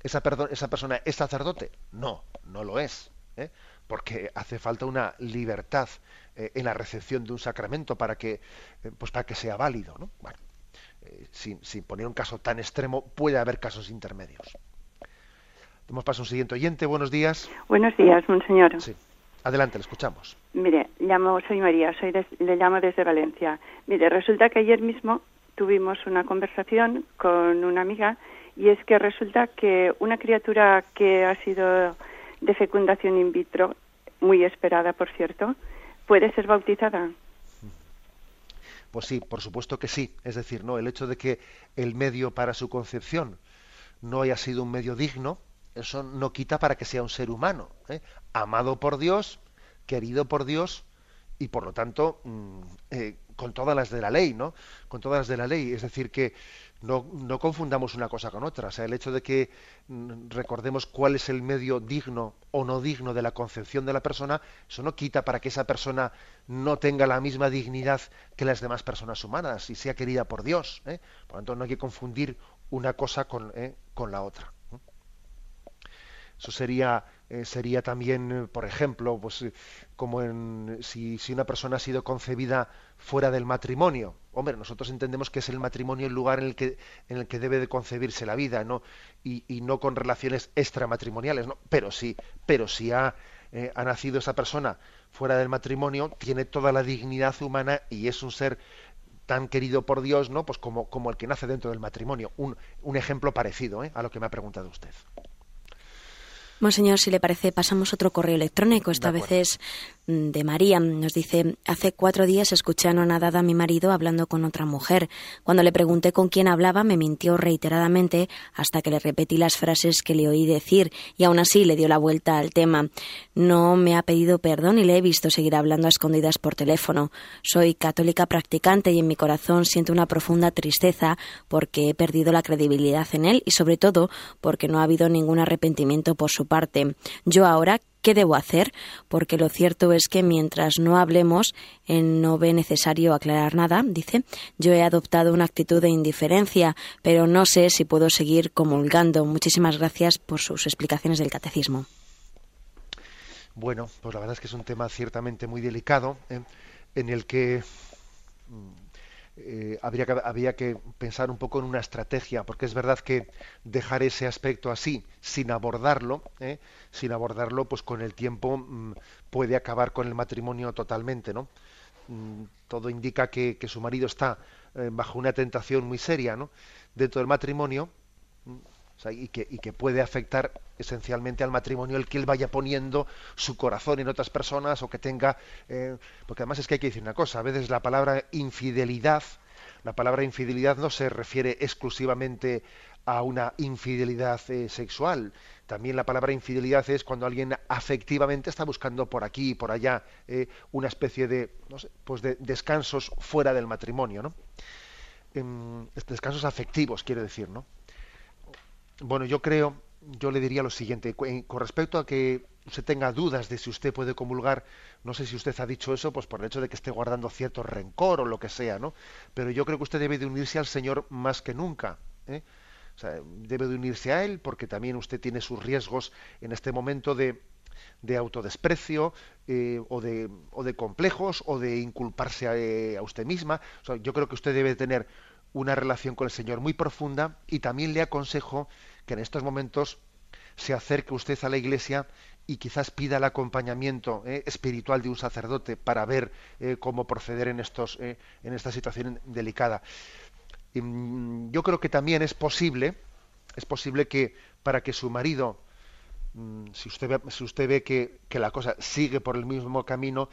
¿Esa, ¿Esa persona es sacerdote? No, no lo es. ¿eh? Porque hace falta una libertad en la recepción de un sacramento para que, pues para que sea válido. ¿no? Sin, sin poner un caso tan extremo, puede haber casos intermedios. Damos paso a un siguiente oyente. Buenos días. Buenos días, monseñor. Sí. Adelante, le escuchamos. Mire, llamo, soy María, soy le llamo desde Valencia. Mire, resulta que ayer mismo tuvimos una conversación con una amiga y es que resulta que una criatura que ha sido de fecundación in vitro, muy esperada, por cierto, puede ser bautizada. Pues sí, por supuesto que sí. Es decir, no, el hecho de que el medio para su concepción no haya sido un medio digno, eso no quita para que sea un ser humano, ¿eh? amado por Dios, querido por Dios y por lo tanto mm, eh, con todas las de la ley, ¿no? Con todas las de la ley. Es decir, que no, no confundamos una cosa con otra. O sea, el hecho de que mm, recordemos cuál es el medio digno o no digno de la concepción de la persona, eso no quita para que esa persona no tenga la misma dignidad que las demás personas humanas y sea querida por Dios. ¿eh? Por lo tanto, no hay que confundir una cosa con, con la otra. Eso sería, eh, sería también, eh, por ejemplo, pues, eh, como en, si, si, una persona ha sido concebida fuera del matrimonio. Hombre, nosotros entendemos que es el matrimonio el lugar en el que, en el que debe de concebirse la vida, ¿no? Y, y no con relaciones extramatrimoniales, ¿no? Pero sí, pero si ha, ha nacido esa persona fuera del matrimonio, tiene toda la dignidad humana y es un ser tan querido por Dios, ¿no? Pues como, como el que nace dentro del matrimonio. Un, un ejemplo parecido a lo que me ha preguntado usted. Monseñor, si le parece, pasamos otro correo electrónico. Esta vez es de María. Nos dice, hace cuatro días escuché anonadada a mi marido hablando con otra mujer. Cuando le pregunté con quién hablaba, me mintió reiteradamente hasta que le repetí las frases que le oí decir y aún así le dio la vuelta al tema. No me ha pedido perdón y le he visto seguir hablando a escondidas por teléfono. Soy católica practicante y en mi corazón siento una profunda tristeza porque he perdido la credibilidad en él y sobre todo porque no ha habido ningún arrepentimiento por su parte. Yo ahora, ¿qué debo hacer? Porque lo cierto es que mientras no hablemos, no ve necesario aclarar nada, dice. Yo he adoptado una actitud de indiferencia, pero no sé si puedo seguir comulgando. Muchísimas gracias por sus explicaciones del catecismo. Bueno, pues la verdad es que es un tema ciertamente muy delicado, ¿eh? en el que mm, eh, habría que, había que pensar un poco en una estrategia, porque es verdad que dejar ese aspecto así, sin abordarlo, ¿eh? sin abordarlo, pues con el tiempo mm, puede acabar con el matrimonio totalmente, ¿no? Mm, todo indica que, su marido está eh, bajo una tentación muy seria, ¿no? Dentro del matrimonio, y, que, puede afectar esencialmente al matrimonio el que él vaya poniendo su corazón en otras personas o que tenga eh, porque además es que hay que decir una cosa a veces la palabra infidelidad la palabra infidelidad no se refiere exclusivamente a una infidelidad eh, sexual. También la palabra infidelidad es cuando alguien afectivamente está buscando por aquí y por allá eh, una especie de no sé, pues de descansos fuera del matrimonio no em, descansos afectivos quiero decir no bueno, yo creo, yo le diría lo siguiente, con respecto a que usted tenga dudas de si usted puede comulgar, no sé si usted ha dicho eso, pues por el hecho de que esté guardando cierto rencor o lo que sea, ¿no? Pero yo creo que usted debe de unirse al Señor más que nunca. ¿eh? O sea, debe de unirse a Él porque también usted tiene sus riesgos en este momento de, de autodesprecio eh, o, de, o de complejos o de inculparse a, eh, a usted misma. O sea, yo creo que usted debe tener una relación con el Señor muy profunda y también le aconsejo que en estos momentos se acerque usted a la iglesia y quizás pida el acompañamiento eh, espiritual de un sacerdote para ver eh, cómo proceder en estos eh, en esta situación delicada. Mm, yo creo que también es posible es posible que para que su marido mm, si usted ve, si usted ve que, que, la cosa sigue por el mismo camino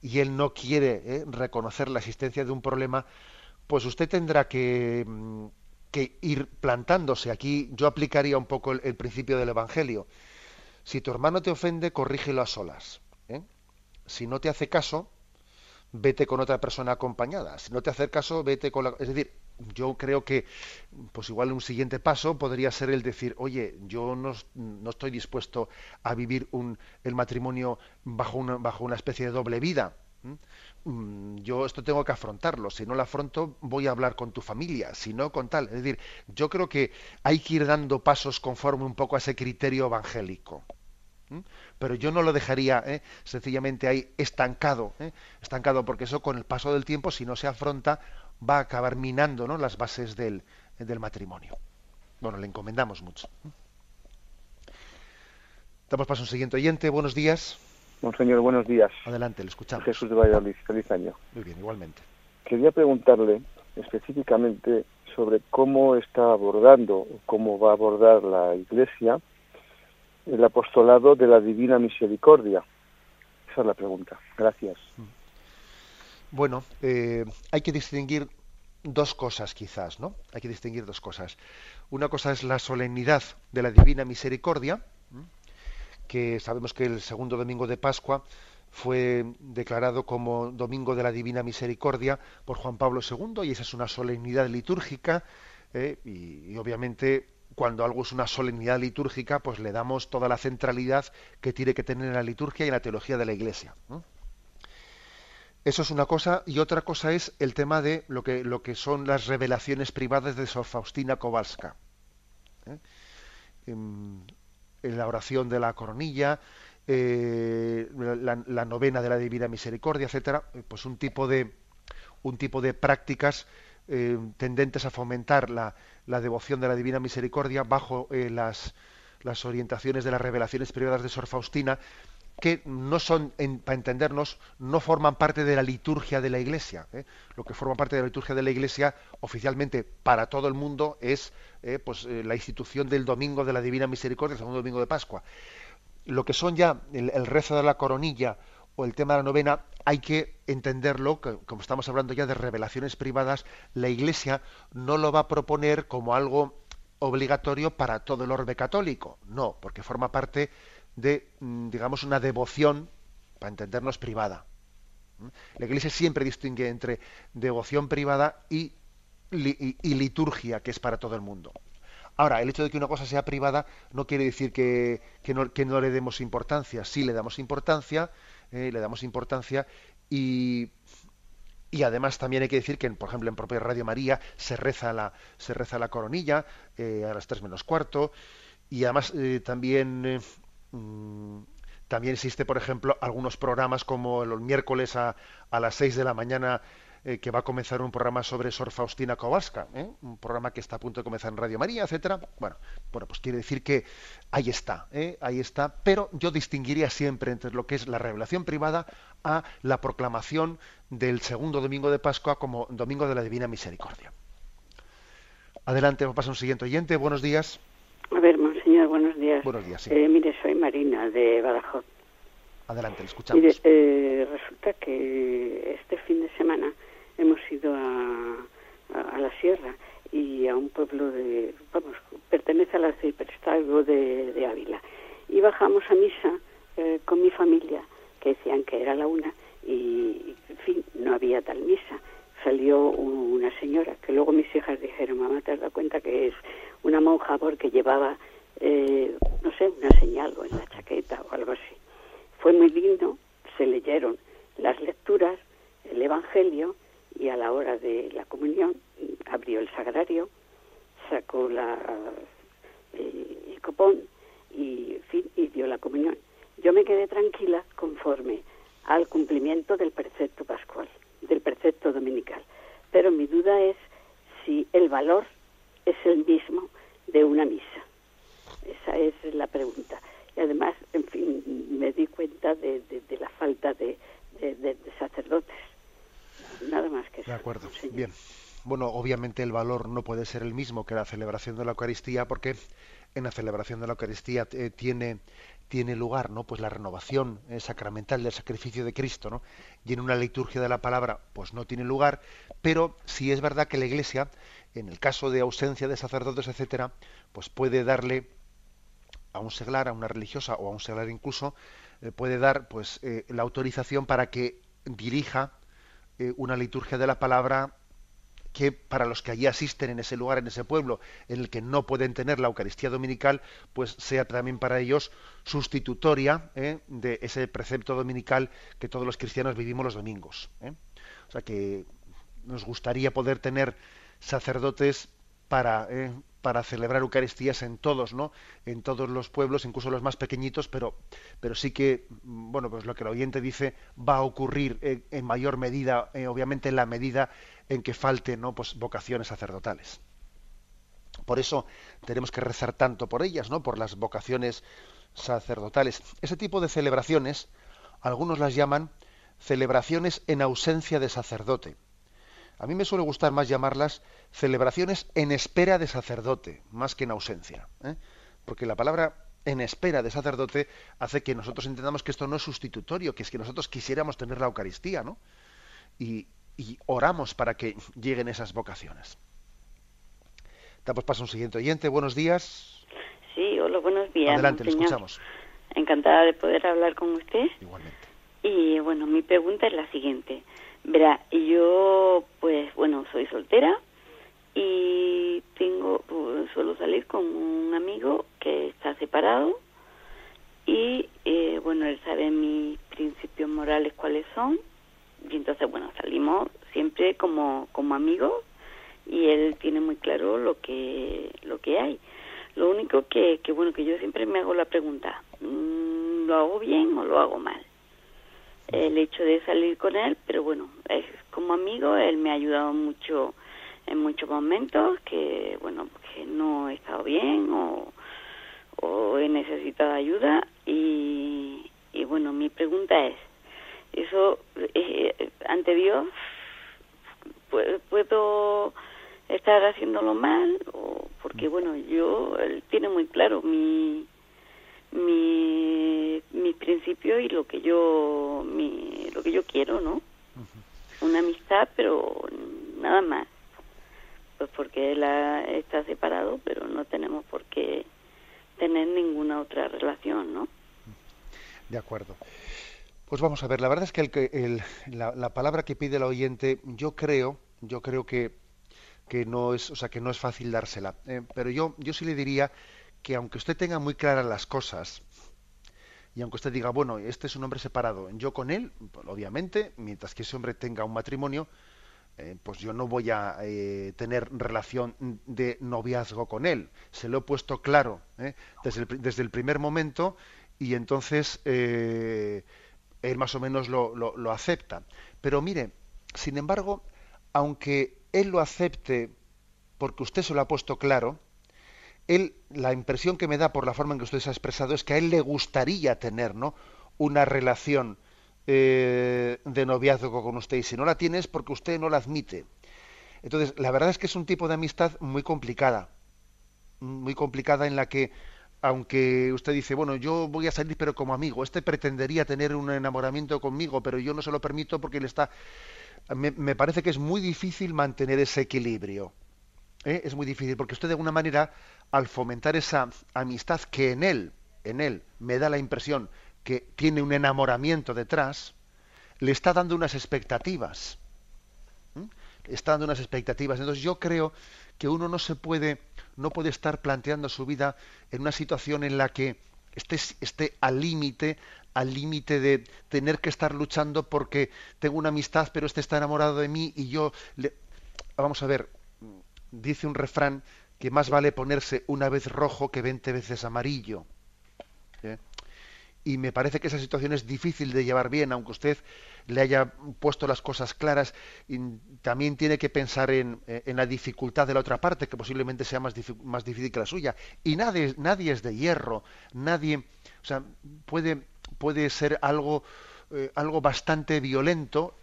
y él no quiere reconocer la existencia de un problema, pues usted tendrá que, mm, que, ir plantándose. Aquí yo aplicaría un poco el, principio del Evangelio. Si tu hermano te ofende, corrígelo a solas. ¿eh? Si no te hace caso, vete con otra persona acompañada. Si no te hace caso, vete con la... Es decir, yo creo que, pues igual un siguiente paso podría ser el decir, oye, yo no, no estoy dispuesto a vivir un, el matrimonio bajo una, bajo una especie de doble vida. Yo esto tengo que afrontarlo. Si no lo afronto, voy a hablar con tu familia. Si no, con tal. Es decir, yo creo que hay que ir dando pasos conforme un poco a ese criterio evangélico pero yo no lo dejaría ¿eh? sencillamente ahí estancado, ¿eh? estancado, porque eso con el paso del tiempo, si no se afronta, va a acabar minando ¿no? las bases del, del matrimonio. Bueno, le encomendamos mucho. Damos paso a un siguiente oyente. Buenos días. Monseñor, buenos días. Adelante, le escuchamos. Jesús de Valladolid. Feliz año. Muy bien, igualmente. Quería preguntarle específicamente sobre cómo está abordando, cómo va a abordar la Iglesia el apostolado de la Divina Misericordia? Esa es la pregunta. Gracias. Bueno, eh, hay que distinguir dos cosas quizás, ¿no? Hay que distinguir dos cosas. Una cosa es la solemnidad de la Divina Misericordia, que sabemos que el segundo domingo de Pascua fue declarado como Domingo de la Divina Misericordia por Juan Pablo II y esa es una solemnidad litúrgica eh, y, obviamente cuando algo es una solemnidad litúrgica, pues le damos toda la centralidad que tiene que tener en la liturgia y en la teología de la Iglesia. Eso es una cosa, y otra cosa es el tema de lo que, lo que son las revelaciones privadas de Sor Faustina Kowalska. ¿eh? La oración de la coronilla, eh, la, novena de la Divina Misericordia, etcétera, pues un tipo de un tipo de prácticas eh, tendentes a fomentar la, la devoción de la Divina Misericordia bajo eh, las, las orientaciones de las revelaciones privadas de Sor Faustina, que no son, para entendernos, no forman parte de la liturgia de la Iglesia. ¿eh? Lo que forma parte de la liturgia de la Iglesia oficialmente para todo el mundo es eh, pues, la institución del Domingo de la Divina Misericordia, el segundo Domingo de Pascua. Lo que son ya el rezo de la coronilla o el tema de la novena, hay que entenderlo, como estamos hablando ya de revelaciones privadas, la Iglesia no lo va a proponer como algo obligatorio para todo el orbe católico, no, porque forma parte de, mm, digamos, una devoción, para entendernos, privada. ¿Mm? La Iglesia siempre distingue entre devoción privada y, liturgia, que es para todo el mundo. Ahora, el hecho de que una cosa sea privada no quiere decir que, no, que no le demos importancia. Sí le damos importancia, eh, le damos importancia y, y además también hay que decir que, por ejemplo, en propia Radio María se reza la, se reza la coronilla eh, a las tres menos cuarto y además eh, también también existe, por ejemplo, algunos programas como los miércoles a, a las seis de la mañana eh, que va a comenzar un programa sobre Sor Faustina Kowalska, ¿eh? un programa que está a punto de comenzar en Radio María, etcétera. Bueno, bueno, pues quiere decir que ahí está, ¿eh? ahí está. Pero yo distinguiría siempre entre lo que es la revelación privada a la proclamación del segundo domingo de Pascua como domingo de la Divina Misericordia. Adelante, pasa un siguiente oyente. Buenos días. A ver, buenos días. Buenos días, sí. mire, soy Marina de Badajoz. Adelante, le escuchamos. Mire, resulta que este fin de semana hemos ido a, a, la sierra y a un pueblo de, vamos, pertenece al arciprestazgo de, de Ávila. Y bajamos a misa eh, con mi familia, que decían que era la una, y, en fin, no había tal misa. Salió una señora, que luego mis hijas dijeron, mamá, ¿te has dado cuenta que es una monja porque llevaba, eh, no sé, una señal o en la chaqueta o algo así? Fue muy lindo, se leyeron las lecturas, el Evangelio, y a la hora de la comunión abrió el sagrario, sacó la, el, copón y, fin, y dio la comunión. Yo me quedé tranquila conforme al cumplimiento del precepto pascual, del precepto dominical. Pero mi duda es si el valor es el mismo de una misa. Esa es la pregunta. Y además, en fin, me di cuenta de, de, la falta de, de sacerdotes Nada más que eso. De acuerdo. Bien. Bueno, obviamente el valor no puede ser el mismo que la celebración de la Eucaristía porque en la celebración de la Eucaristía eh, tiene, tiene lugar, ¿no? Pues la renovación eh, sacramental del sacrificio de Cristo, ¿no? Y en una liturgia de la palabra, pues no tiene lugar, pero sí es verdad que la Iglesia, en el caso de ausencia de sacerdotes, etcétera, pues puede darle a un seglar, a una religiosa o a un seglar incluso, eh, puede dar pues la autorización para que dirija una liturgia de la palabra que para los que allí asisten en ese lugar, en ese pueblo, en el que no pueden tener la Eucaristía dominical, pues sea también para ellos sustitutoria ¿eh? de ese precepto dominical que todos los cristianos vivimos los domingos. ¿eh? O sea que nos gustaría poder tener sacerdotes para, ¿eh? Para celebrar Eucaristías en todos, ¿no? En todos los pueblos, incluso los más pequeñitos, pero, pero sí que, bueno, pues lo que el oyente dice va a ocurrir en mayor medida, obviamente en la medida en que falten ¿no? pues, vocaciones sacerdotales. Por eso tenemos que rezar tanto por ellas, ¿no? por las vocaciones sacerdotales. Ese tipo de celebraciones, algunos las llaman celebraciones en ausencia de sacerdote. A mí me suele gustar más llamarlas celebraciones en espera de sacerdote, más que en ausencia. ¿eh? Porque la palabra en espera de sacerdote hace que nosotros entendamos que esto no es sustitutorio, que es que nosotros quisiéramos tener la Eucaristía, ¿no? Y, y oramos para que lleguen esas vocaciones. Damos paso a un siguiente oyente. Buenos días. Sí, hola, buenos días. Adelante, le escuchamos. Encantada de poder hablar con usted. Igualmente. Y bueno, mi pregunta es la siguiente. Verá, yo, pues, bueno, soy soltera y tengo, pues, suelo salir con un amigo que está separado y, eh, bueno, él sabe mis principios morales cuáles son y entonces, bueno, salimos siempre como, como amigos y él tiene muy claro lo que, lo que hay. Lo único que, que, bueno, que yo siempre me hago la pregunta, mm, ¿lo hago bien o lo hago mal? El hecho de salir con él, pero bueno, es como amigo, él me ha ayudado mucho en muchos momentos que, bueno, que no he estado bien o, o he necesitado ayuda y, y bueno, mi pregunta es, eso eh, ante Dios puedo estar haciéndolo mal o porque bueno yo él tiene muy claro mi mi mi principio y lo que yo mi lo que yo quiero no una amistad pero nada más. Pues porque él está separado pero no tenemos por qué tener ninguna otra relación no de acuerdo. Pues vamos a ver, la verdad es que la, palabra que pide el oyente, yo creo, yo creo que, que no es, o sea, que no es fácil dársela. Eh, pero yo, yo sí le diría que aunque usted tenga muy claras las cosas, y aunque usted diga, bueno, este es un hombre separado, yo con él, pues, obviamente, mientras que ese hombre tenga un matrimonio, eh, pues yo no voy a eh, tener relación de noviazgo con él. Se lo he puesto claro desde el, desde, el, primer momento y entonces él más o menos lo, lo, acepta. Pero mire, sin embargo, aunque él lo acepte porque usted se lo ha puesto claro, él, la impresión que me da por la forma en que usted se ha expresado es que a él le gustaría tener ¿no? una relación eh, de noviazgo con usted y si no la tiene es porque usted no la admite. Entonces, la verdad es que es un tipo de amistad muy complicada, muy complicada en la que aunque usted dice, bueno, yo voy a salir pero como amigo, este pretendería tener un enamoramiento conmigo, pero yo no se lo permito porque él está... Me, parece que es muy difícil mantener ese equilibrio. ¿Eh? Es muy difícil porque usted de alguna manera, al fomentar esa amistad que en él, en él, me da la impresión que tiene un enamoramiento detrás, le está dando unas expectativas. Le está dando unas expectativas. Entonces yo creo que uno no se puede no puede estar planteando su vida en una situación en la que esté, esté al límite, al límite de tener que estar luchando porque tengo una amistad, pero este está enamorado de mí y yo le... Vamos a ver, dice un refrán que más vale ponerse una vez rojo que veinte veces amarillo. ¿eh? Y me parece que esa situación es difícil de llevar bien, aunque usted le haya puesto las cosas claras, y también tiene que pensar en, eh, en, la dificultad de la otra parte, que posiblemente sea más, difícil que la suya. Y nadie, nadie es de hierro, nadie, o sea, puede, puede ser algo, eh, algo bastante violento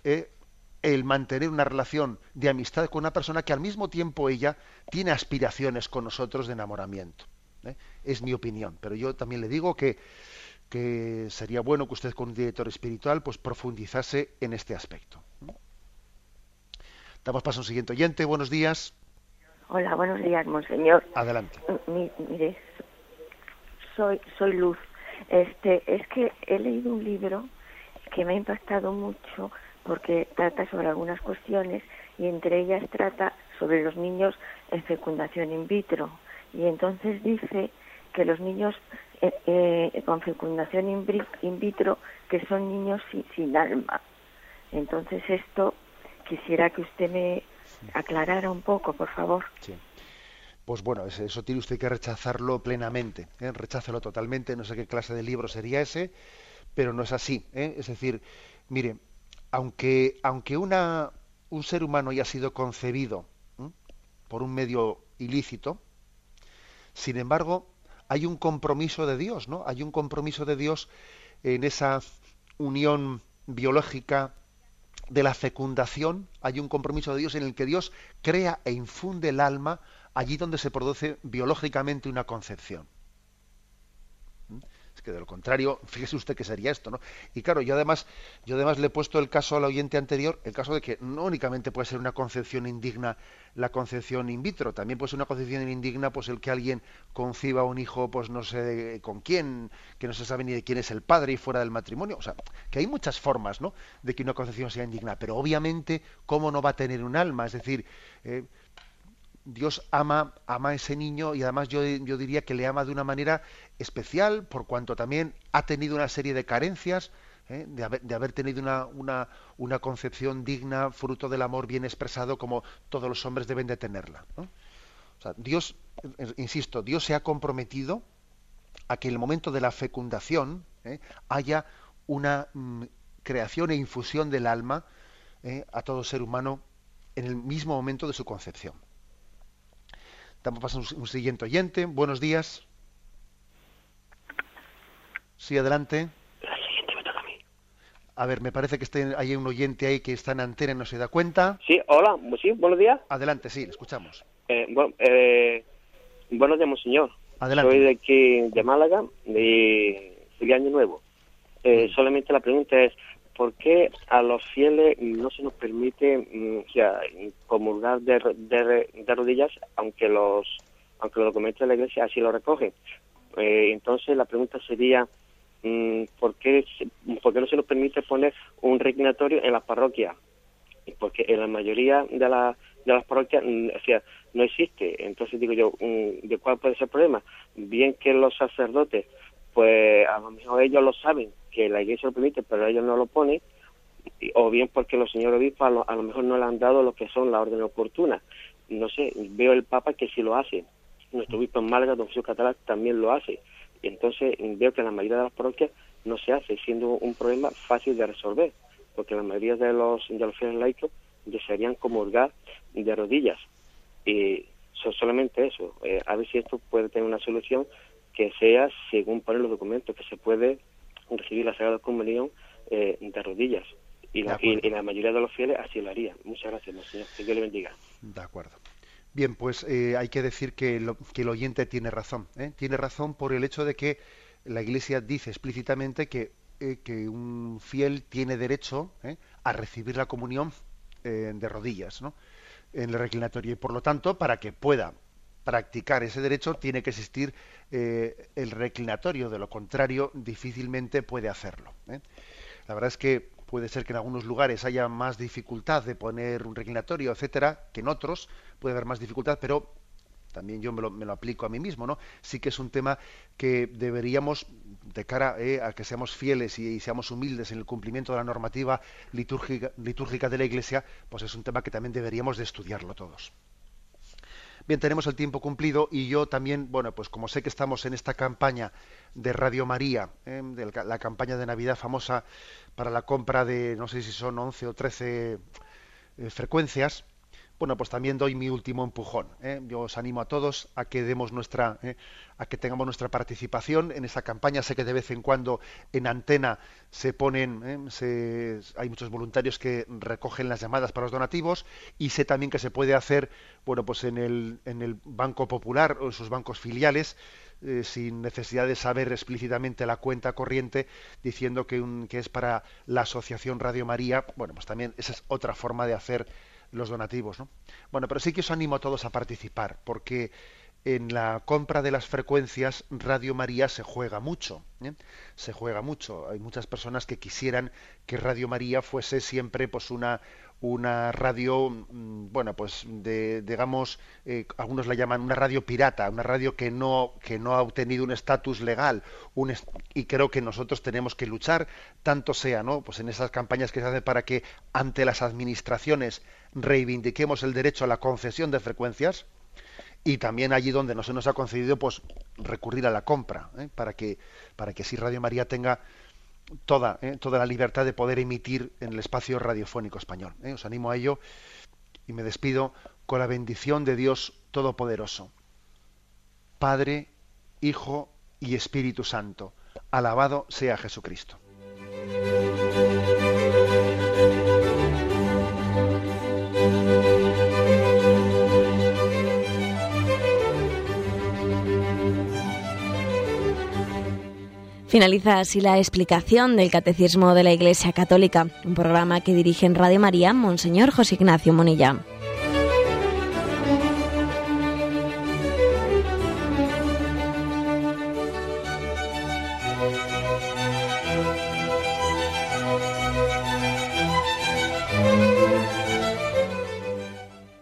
el mantener una relación de amistad con una persona que al mismo tiempo ella tiene aspiraciones con nosotros de enamoramiento. Es mi opinión, pero yo también le digo que, que sería bueno que usted con un director espiritual pues profundizase en este aspecto. Damos paso a un siguiente oyente. Buenos días. Hola, buenos días, monseñor. Adelante. mire, soy, soy Luz. Este, es que he leído un libro que me ha impactado mucho porque trata sobre algunas cuestiones y entre ellas trata sobre los niños en fecundación in vitro. Y entonces dice que los niños eh, eh, con fecundación in, vitro que son niños sin, sin alma. Entonces esto quisiera que usted me aclarara un poco, por favor. Sí. Pues bueno, eso tiene usted que rechazarlo plenamente, ¿eh? rechácelo totalmente, no sé qué clase de libro sería ese, pero no es así. ¿eh? Es decir, mire, aunque, aunque una, un ser humano haya sido concebido por un medio ilícito, sin embargo, hay un compromiso de Dios, ¿no? Hay un compromiso de Dios en esa unión biológica de la fecundación, hay un compromiso de Dios en el que Dios crea e infunde el alma allí donde se produce biológicamente una concepción que de lo contrario, fíjese usted que sería esto, ¿no? Y claro, yo además, yo además le he puesto el caso al oyente anterior, el caso de que no únicamente puede ser una concepción indigna la concepción in vitro, también puede ser una concepción indigna pues el que alguien conciba un hijo, pues no sé con quién, que no se sabe ni de quién es el padre y fuera del matrimonio, o sea, que hay muchas formas, ¿no? De que una concepción sea indigna, pero obviamente, ¿cómo no va a tener un alma? Es decir, eh, Dios ama, ama a ese niño y además yo, yo, diría que le ama de una manera especial por cuanto también ha tenido una serie de carencias, ¿eh? de, haber, tenido una, una, una, concepción digna, fruto del amor bien expresado como todos los hombres deben de tenerla. Dios, insisto, Dios se ha comprometido a que en el momento de la fecundación ¿eh? haya una mm, creación e infusión del alma ¿eh? a todo ser humano en el mismo momento de su concepción. Estamos pasando un siguiente oyente. Buenos días. Sí, adelante. La siguiente me toca a mí. A ver, me parece que hay un oyente ahí que está en antena y no se da cuenta. Sí, hola, sí, buenos días. Adelante, sí, le escuchamos. Eh, bueno, eh, buenos días, señor. Adelante. Soy de aquí, de Málaga, de Feliz Año Nuevo. Eh, solamente la pregunta es, ¿por qué a los fieles no se nos permite mm, comulgar de, de, rodillas, aunque los aunque los documentos de la Iglesia así lo recogen? Eh, entonces la pregunta sería, mm, ¿por, qué, ¿por qué no se nos permite poner un reclinatorio en las parroquias? Porque en la mayoría de, la, de las parroquias mm, no existe. Entonces digo yo, ¿de cuál puede ser el problema? Bien que los sacerdotes, pues a lo mejor ellos lo saben, que la iglesia lo permite, pero ellos no lo ponen, o bien porque los señores obispos a lo, mejor no le han dado lo que son las órdenes oportunas. No sé, veo el Papa que sí lo hace. Nuestro obispo en Málaga, don Jesús Catalán, también lo hace. Y entonces veo que en la mayoría de las parroquias no se hace, siendo un problema fácil de resolver, porque la mayoría de los, de los fieles laicos desearían comulgar de rodillas. Y solamente eso, eh, a ver si esto puede tener una solución que sea según ponen los documentos, que se puede recibir la Sagrada Comunión eh, de rodillas. Y la, la, mayoría de los fieles así lo haría. Muchas gracias, Señor. Que Dios le bendiga. De acuerdo. Bien, pues eh, hay que decir que, que, el oyente tiene razón. ¿eh? Tiene razón por el hecho de que la Iglesia dice explícitamente que, que un fiel tiene derecho a recibir la comunión de rodillas ¿no? en el reclinatorio. Y por lo tanto, para que pueda practicar ese derecho tiene que existir eh, el reclinatorio, de lo contrario difícilmente puede hacerlo. ¿eh? La verdad es que puede ser que en algunos lugares haya más dificultad de poner un reclinatorio, etcétera, que en otros puede haber más dificultad, pero también yo me lo, aplico a mí mismo, ¿no? Sí que es un tema que deberíamos, de cara eh, a que seamos fieles y, seamos humildes en el cumplimiento de la normativa litúrgica, litúrgica de la Iglesia, pues es un tema que también deberíamos de estudiarlo todos. Bien, tenemos el tiempo cumplido y yo también, bueno, pues como sé que estamos en esta campaña de Radio María, ¿eh? la campaña de Navidad famosa para la compra de, no sé si son 11 o 13 eh, frecuencias, bueno, pues también doy mi último empujón. ¿eh? Yo os animo a todos a que demos nuestra, ¿eh? a que tengamos nuestra participación en esa campaña. Sé que de vez en cuando en antena se ponen, ¿eh? hay muchos voluntarios que recogen las llamadas para los donativos y sé también que se puede hacer, bueno, pues en el, en el Banco Popular o en sus bancos filiales eh, sin necesidad de saber explícitamente la cuenta corriente, diciendo que, que es para la Asociación Radio María. Bueno, pues también esa es otra forma de hacer los donativos. ¿no? Bueno, pero sí que os animo a todos a participar, porque en la compra de las frecuencias Radio María se juega mucho, ¿eh? se juega mucho. Hay muchas personas que quisieran que Radio María fuese siempre pues una una radio, mm, bueno, pues de, digamos, eh, algunos la llaman una radio pirata, una radio que no que no ha obtenido un estatus legal, un y creo que nosotros tenemos que luchar tanto sea, ¿no? Pues en esas campañas que se hacen para que ante las administraciones reivindiquemos el derecho a la concesión de frecuencias y también allí donde no se nos ha concedido pues recurrir a la compra ¿eh? para que para que si Radio María tenga toda ¿eh? toda la libertad de poder emitir en el espacio radiofónico español ¿eh? os animo a ello y me despido con la bendición de Dios todopoderoso Padre Hijo y Espíritu Santo alabado sea Jesucristo Finaliza así la explicación del Catecismo de la Iglesia Católica, un programa que dirige en Radio María Monseñor José Ignacio Monilla.